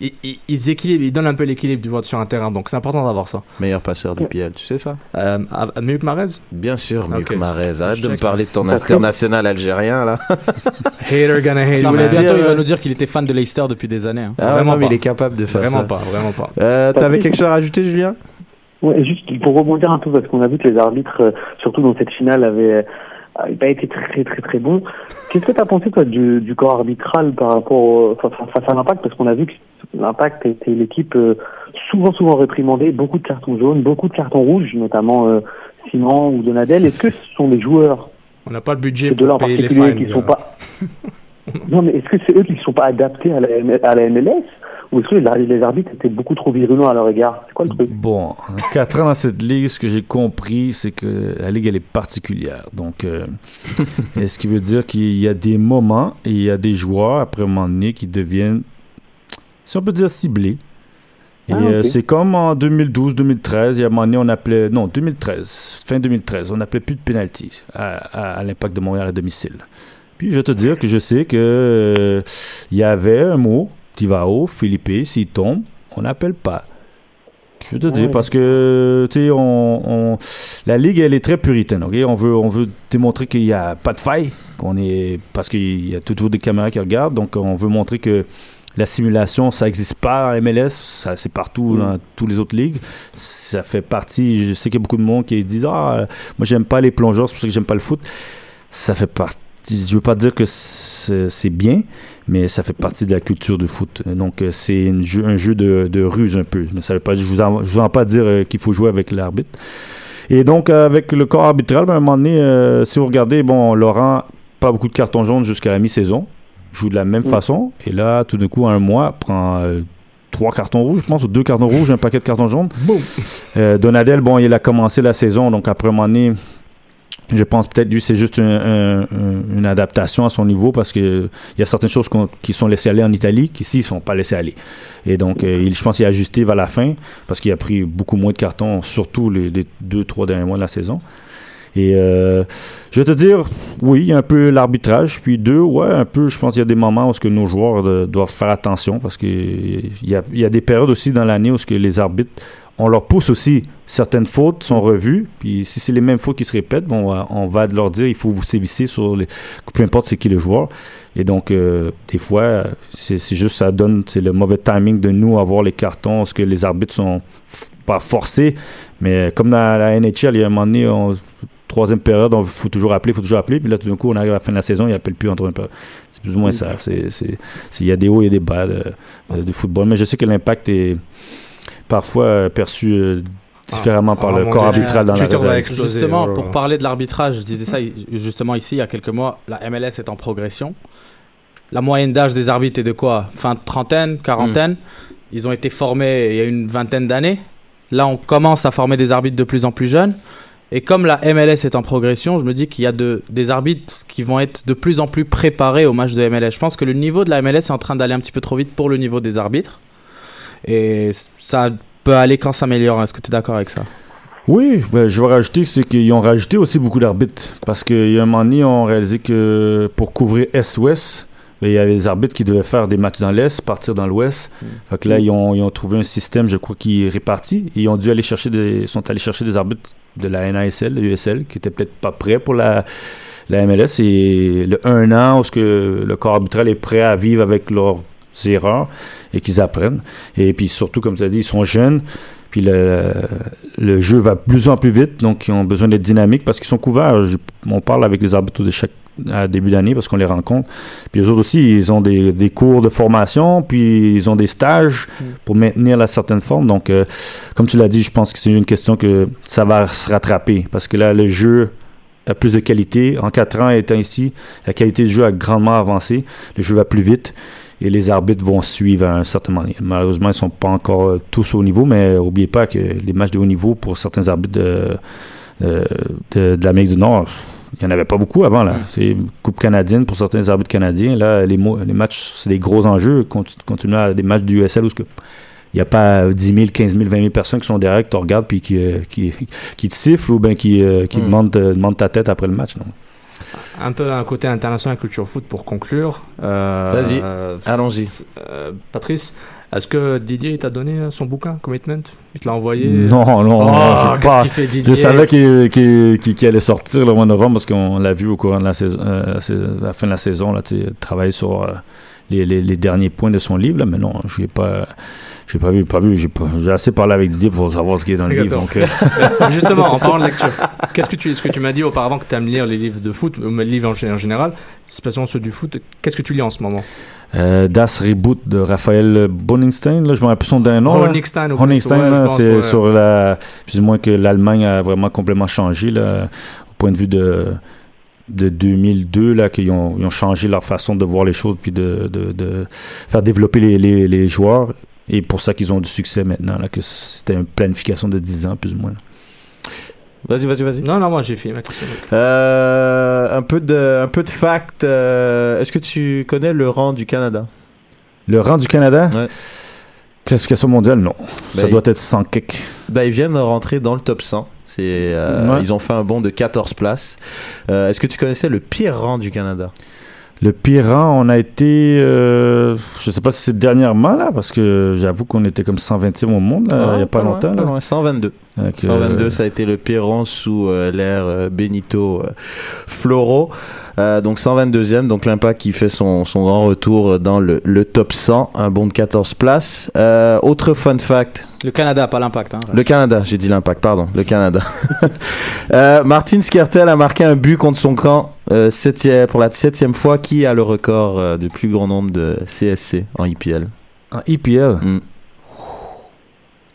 ils, équilibrent, ils donnent un peu l'équilibre du vote sur un terrain, donc c'est important d'avoir ça. Meilleur passeur du PL, tu sais ça? Euh, que Marez? Bien sûr, mieux Ok. que Marez. Arrête Je de me parler de ton international algérien, là. Hater gonna hate. Man. voulez, bientôt, il va euh, nous dire qu'il était fan de Leicester depuis des années. hein. Ah, Vraiment non, mais pas. il est capable de faire Vraiment ça. pas, vraiment pas. Euh, T'avais quelque chose à rajouter, Julien? Ouais, juste pour rebondir un peu, parce qu'on a vu que les arbitres, euh, surtout dans cette finale, avaient, avaient pas été très très très bons. Qu'est-ce que tu as pensé toi du, du corps arbitral par rapport au, face à l'impact? Parce qu'on a vu que l'impact était l'équipe euh, souvent souvent réprimandée, beaucoup de cartons jaunes, beaucoup de cartons rouges, notamment euh, Simon ou Donadel. Est-ce que ce sont les joueurs, On n'a pas le budget pour payer les particulier, fines. qui sont gars. pas Non, mais est-ce que c'est eux qui ne sont pas adaptés à la, à la MLS ou est-ce que les, arbitres étaient beaucoup trop virulents à leur égard C'est quoi le truc Bon, quatre ans dans cette ligue, ce que j'ai compris, c'est que la ligue, elle est particulière. Donc, euh, ce qui veut dire qu'il y a des moments et il y a des joueurs, après un moment donné, qui deviennent, si on peut dire, ciblés? Et Ah, euh, c'est comme en 2012-2013, il y a un moment donné, on appelait, non, 2013, fin 2013, on appelait plus de pénalty à, à- à l'impact de Montréal à domicile. Puis je vais te dire que je sais que euh, il y avait un mot, Tivao, Philippe, s'il tombe, on n'appelle pas. Je veux te dire parce que tu sais on, on- la ligue elle est très puritaine, OK? On veut on veut démontrer qu'il y a pas de faille, qu'on est parce qu'il y a toujours des caméras qui regardent, donc on veut montrer que la simulation, ça n'existe pas en MLS, ça c'est partout Mm. dans toutes les autres ligues. Ça fait partie, je sais qu'il y a beaucoup de monde qui disent ah, moi j'aime pas les plongeurs, c'est pour ça que j'aime pas le foot. Ça fait partie, je veux pas dire que c'est bien, mais ça fait partie de la culture du foot. Donc euh, c'est une jeu- un jeu de, de ruse un peu. Mais ça veut pas, je vous en, je vous en pas dire euh, qu'il faut jouer avec l'arbitre. Et donc avec le corps arbitral, ben, à un moment donné, euh, si vous regardez, bon, Laurent, pas beaucoup de cartons jaunes jusqu'à la mi-saison, joue de la même Mm. façon. Et là, tout d'un coup, un mois, prend euh, trois cartons rouges, je pense, ou deux cartons rouges, un paquet de cartons jaunes. Euh, Donadel, bon, il a commencé la saison, donc après un moment donné, je pense peut-être lui c'est juste un- un- un- une adaptation à son niveau parce que il y a certaines choses qui sont laissées aller en Italie qui ici sont pas laissées aller. Et donc euh, je pense qu'il a ajusté vers la fin parce qu'il a pris beaucoup moins de cartons surtout les, deux trois derniers mois de la saison. Et euh, je vais te dire oui il y a un peu l'arbitrage. Puis deux ouais un peu je pense qu'il y a des moments où ce que nos joueurs euh, doivent faire attention parce que il y a, y a des périodes aussi dans l'année où ce que les arbitres on leur pousse aussi. Certaines fautes sont revues puis si c'est les mêmes fautes qui se répètent bon on va, on va leur dire il faut vous sévisser sur les peu importe c'est qui le joueur. Et donc euh, des fois c'est juste ça donne c'est le mauvais timing de nous avoir les cartons parce que les arbitres sont pas forcés. Mais comme dans la NHL il y a un moment donné on- troisième période on faut toujours appeler faut toujours appeler puis là tout d'un coup on arrive à la fin de la saison il appelle plus en troisième période c'est plus ou moins ça. Il y a des hauts et des bas de, de- de football. Mais je sais que l'impact est parfois euh, perçu euh, différemment par ah, le corps Dieu, arbitral dans la réserve. Justement, pour parler de l'arbitrage, je disais ça justement ici il y a quelques mois, la MLS est en progression. La moyenne d'âge des arbitres est de quoi? Fin de trentaine, quarantaine. Ils ont été formés il y a une vingtaine d'années. Là, on commence à former des arbitres de plus en plus jeunes. Et comme la MLS est en progression, je me dis qu'il y a de, des arbitres qui vont être de plus en plus préparés au match de MLS. Je pense que le niveau de la MLS est en train d'aller un petit peu trop vite pour le niveau des arbitres. Et ça peut aller qu'en s'améliorant. Est-ce que tu es d'accord avec ça? Oui, ben, je vais rajouter, c'est qu'ils ont rajouté aussi beaucoup d'arbitres. Parce qu'il y a un moment donné, on a réalisé que pour couvrir Est-Ouest, ben, il y avait des arbitres qui devaient faire des matchs dans l'Est, partir dans l'Ouest. Fait que là, ils ont, ils ont trouvé un système, je crois, qui est réparti. Ils ont dû aller chercher des, sont allés chercher des arbitres de la NASL, de l'USL, qui étaient peut-être pas prêts pour la, la MLS. Et le un an où ce que le corps arbitral est prêt à vivre avec leurs erreurs et qu'ils apprennent. Et puis surtout, comme tu as dit, ils sont jeunes. Puis le, le jeu va de plus en plus vite, donc ils ont besoin d'être dynamiques parce qu'ils sont couverts. Je- on parle avec les arbitres de chaque à début d'année parce qu'on les rencontre. Puis les autres aussi, ils ont des, des cours de formation, puis ils ont des stages pour maintenir la certaine forme. Donc, euh, comme tu l'as dit, je pense que c'est une question que ça va se rattraper parce que là, le jeu a plus de qualité. En quatre ans étant ici, la qualité du jeu a grandement avancé. Le jeu va plus vite et les arbitres vont suivre à un certain moment. Malheureusement, ils ne sont pas encore euh, tous au niveau, mais n'oubliez pas que les matchs de haut niveau pour certains arbitres de, de, de- de l'Amérique du Nord, il n'y en avait pas beaucoup avant. là. C'est une Coupe canadienne pour certains arbitres canadiens. Là, les, matchs, c'est des gros enjeux. Conti- Continuer à des matchs du USL où ce que- il n'y a pas 10 000, 15 000, 20 000 personnes qui sont derrière, qui te regardent puis qui, euh, qui, qui te sifflent ou bien qui, euh, qui Mm. demandent, euh, demandent ta tête après le match. non? Un peu un côté international culture foot pour conclure. Euh, Vas-y, euh, allons-y. euh, Patrice, Est-ce que Didier t'a donné son bouquin, Commitment? Il te l'a envoyé? Non, non, Oh, non, pas. qu'il fait, Je Didier? savais qu'il qu'il allait sortir le mois de novembre parce qu'on l'a vu au courant de la, saison, euh, la fin de la saison, là, travailler sur euh, les, les- les derniers points de son livre, là, mais non, je n'ai pas. J'ai pas vu, pas vu, j'ai pas- j'ai assez parlé avec Didier pour savoir ce qui est dans le livre. Donc, euh, Justement, en parlant de lecture, qu'est-ce que tu, ce que tu m'as dit auparavant que tu aimes lire les livres de foot, ou les livres en, gé- en général, spécialement ceux du foot, qu'est-ce que tu lis en ce moment? Euh, Das Reboot de Raphaël Boningstein, là, je me rappelle son dernier nom. Honigstein, c'est ouais. sur la. Plus ou moins que l'Allemagne a vraiment complètement changé, là, au point de vue de de 2002 là qu'ils ont, ils ont changé leur façon de voir les choses puis de, de, de faire développer les, les, les joueurs et pour ça qu'ils ont du succès maintenant là que c'était une planification de 10 ans plus ou moins Vas-y, vas-y, vas-y. Non, non, moi j'ai fait ma question. Euh, un peu de, un peu de fact. euh, Est-ce que tu connais le rang du Canada? Le rang du Canada? Ouais. classification mondiale non ça Ben, doit être 100 kick Bah, ils viennent de rentrer dans le top 100. C'est, euh, Ouais. Ils ont fait un bond de 14 places. Euh, Est-ce que tu connaissais le pire rang du Canada? Le pire rang, on a été, euh, je sais pas si c'est dernièrement là, parce que j'avoue qu'on était comme 120e au monde là, Ah, il y a pas, loin, longtemps. pas là. loin, 122. Donc, 122, euh, ça a été le pire rang sous euh, l'ère euh, Benito euh, Floro. Euh, donc 122e, donc l'impact qui fait son, son grand retour dans le, le top 100, un bond de 14 places. Euh, autre fun fact, Le Canada, pas l'impact. Hein. le Canada, j'ai dit l'impact, pardon, le Canada. euh, Martin Skirtel a marqué un but contre son camp euh, septième- pour la septième fois. Qui a le record euh, du plus grand nombre de CSC en IPL En EPL, Mm.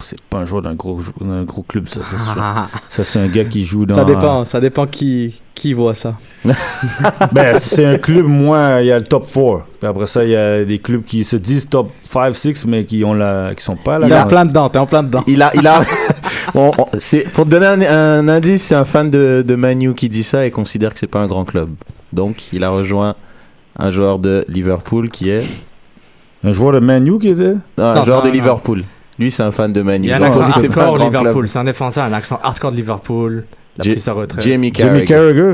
C'est pas un joueur d'un gros, d'un gros club, ça, c'est sûr. ça, c'est un gars qui joue dans. Ça dépend, ça dépend qui, qui voit ça. ben, c'est un club, moins, il y a le top 4. Puis après ça, il y a des clubs qui se disent top 5, 6, mais qui, ont la, qui sont pas là. T'es en dans- plein dedans, t'es en plein dedans. Il a, il a. Bon, on- c'est pour te donner un, un indice, c'est un fan de, de Manu qui dit ça et considère que c'est pas un grand club. Donc, il a rejoint un joueur de Liverpool qui est Un joueur de Manu qui était? Non, un Non, joueur de non, non. Lui, c'est un fan de Manu. Il y a un accent hardcore. Liverpool, c'est un défenseur, un accent hardcore de Liverpool. Il a J- pris sa retraite. Jamie Jimmy Carragher.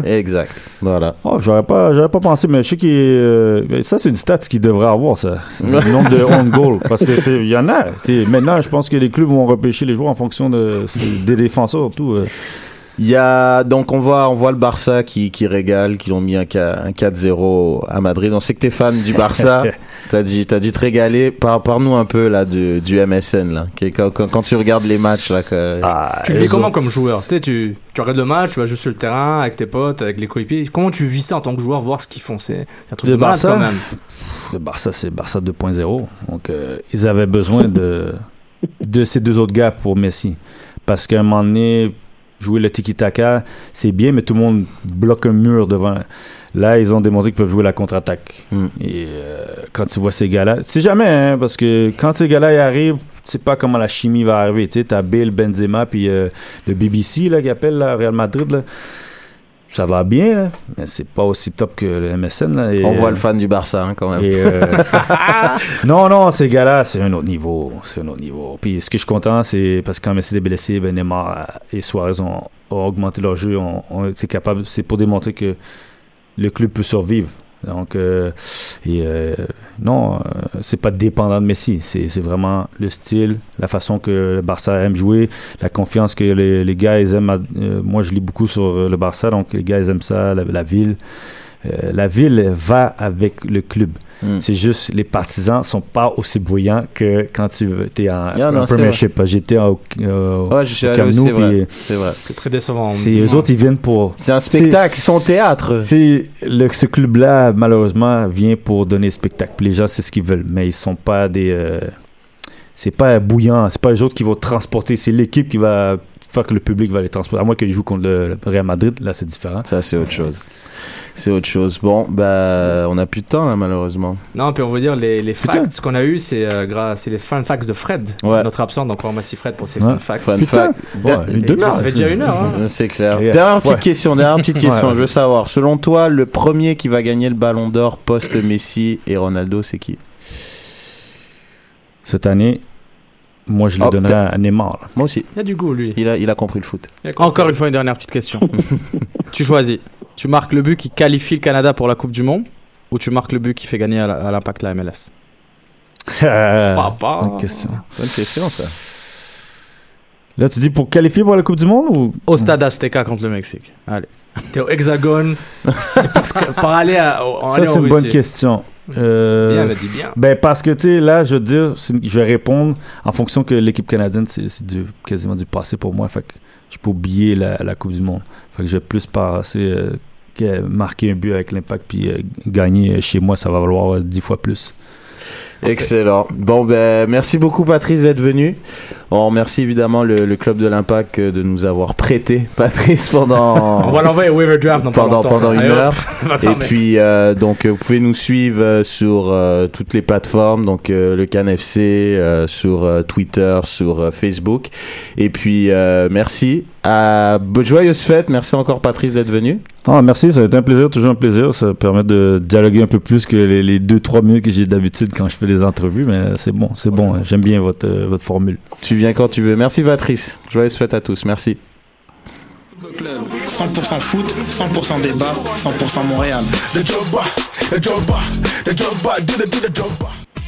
Carragher. Exact. Voilà. Oh, j'aurais pas, j'aurais pas pensé, mais je sais qu'il euh, ça, c'est une stat qu'il devrait avoir, ça. Le nombre de on goal. Parce que c'est, y en a. Maintenant, je pense que les clubs vont repêcher les joueurs en fonction de, des défenseurs, surtout. euh. Il y a donc on voit on voit le Barça qui, qui régale, qui ont mis un, ca- un 4-0 à Madrid. On sait que t'es fan du Barça. t'as dû t'as dû te régaler. Par parle-nous un peu là du, du MSN là. Quand, quand, quand tu regardes les matchs là. Que, Ah, Tu vis comment autres, comme joueur? Tu sais, tu, tu regardes le match, tu vas juste sur le terrain avec tes potes, avec les coéquipiers. Comment tu vis ça en tant que joueur, voir ce qu'ils font? C'est un truc Le de Barça quand même. Le Barça, c'est Barça 2.0. Donc, euh, ils avaient besoin de, de ces deux autres gars pour Messi. Parce qu'à un moment donné, jouer le tiki-taka, c'est bien, mais tout le monde bloque un mur devant. Là, ils ont démontré qu'ils peuvent jouer la contre-attaque. Mm. Et euh, quand tu vois ces gars-là, tu sais jamais, hein, parce que quand ces gars-là ils arrivent, tu sais pas comment la chimie va arriver. Tu sais, t'as Bale, Benzema, puis euh, le BBC, là, qui appelle, là, Real Madrid, là. Ça va bien, là, mais c'est pas aussi top que le MSN, là. Et, on voit euh, le fan du Barça hein, quand même. et, euh, non, non, ces gars-là, c'est un autre niveau. C'est un autre niveau. Puis ce que je suis content, c'est parce que quand Messi est blessé, ben Neymar et Suarez ont, ont augmenté leur jeu, ont, ont été capables. C'est pour démontrer que le club peut survivre. Donc, euh, euh, non, euh, c'est pas dépendant de Messi. C'est vraiment le style, la façon que le Barça aime jouer, la confiance que les, gars aiment. moi, je lis beaucoup sur le Barça, donc les gars aiment ça, la, la ville. La ville va avec le club. Mm. C'est juste, les partisans sont pas aussi bruyants que quand tu es en, Ah non, en Premiership. J'étais au, euh, Ouais, je suis au allé Camp aussi, Nou, c'est vrai. puis C'est très décevant. c'est eux autres, ils viennent pour. C'est un spectacle, ils sont au théâtre. C'est le, ce club-là, malheureusement, vient pour donner spectacle. Puis les gens, c'est ce qu'ils veulent, mais ils sont pas des. euh, c'est pas bouillant. C'est pas les autres qui vont transporter. C'est l'équipe qui va faire que le public va les transporter. À moins qu'ils jouent contre le, le Real Madrid, là, c'est différent. Ça, c'est autre chose. C'est autre chose. Bon, bah, on a plus de temps là, malheureusement. Non, puis on va dire les, les facts qu'on a eu, c'est euh, grâce, c'est les fun facts de Fred, Ouais. notre absent. Donc on remercie Fred pour ses Ouais. fun facts. Fun Putain. fact. Ouais, ça fait déjà une heure. Hein. C'est clair. Yeah. Dernière petite Ouais. question, dernière petite question. Ouais. Je veux savoir, selon toi, le premier qui va gagner le Ballon d'Or post Messi et Ronaldo, c'est qui? Cette année, moi, je le Oh, donnerais à Neymar. Moi aussi. Il y a du goût, lui. Il a, il a compris le foot. Compris. Encore une fois, une dernière petite question. tu choisis. Tu marques le but qui qualifie le Canada pour la Coupe du Monde ou tu marques le but qui fait gagner à l'impact la MLS Papa. Bonne question. Bonne question, ça. Là, tu dis pour qualifier pour la Coupe du Monde ou? Au stade Azteca contre le Mexique. Allez. T'es au hexagone. C'est parce que par aller à. en Ça, aller c'est une bonne question. Euh, Bien, elle a dit bien. Ben, parce que, tu sais, là, je veux dire, je vais répondre en fonction que l'équipe canadienne, c'est c'est du, quasiment du passé pour moi. Fait que je peux oublier la, la Coupe du Monde. Fait que je vais plus passer, euh, que marquer un but avec l'impact, puis euh, gagner chez moi, ça va valoir euh, dix fois plus. Excellent. Bon, ben, merci beaucoup, Patrice, d'être venu. On remercie évidemment le, le Club de l'Impact de nous avoir prêté Patrice pendant. On va l'envoyer au waiver draft pendant, pendant une Allez, heure. Et puis, euh, donc, euh, vous pouvez nous suivre euh, sur euh, toutes les plateformes, donc euh, le Can FC, euh, sur euh, Twitter, sur euh, Facebook. Et puis, euh, merci. À bo- joyeuse fête. Merci encore, Patrice, d'être venu. Ah, merci, ça a été un plaisir, toujours un plaisir. Ça permet de dialoguer un peu plus que les, les deux, trois minutes que j'ai d'habitude quand je fais des entrevues, mais c'est bon, c'est bon. hein. J'aime bien votre, euh, votre formule. Tu viens quand tu veux. Merci, Patrice. Joyeuse fête à tous. Merci. 100% foot, 100% débat, 100% Montréal.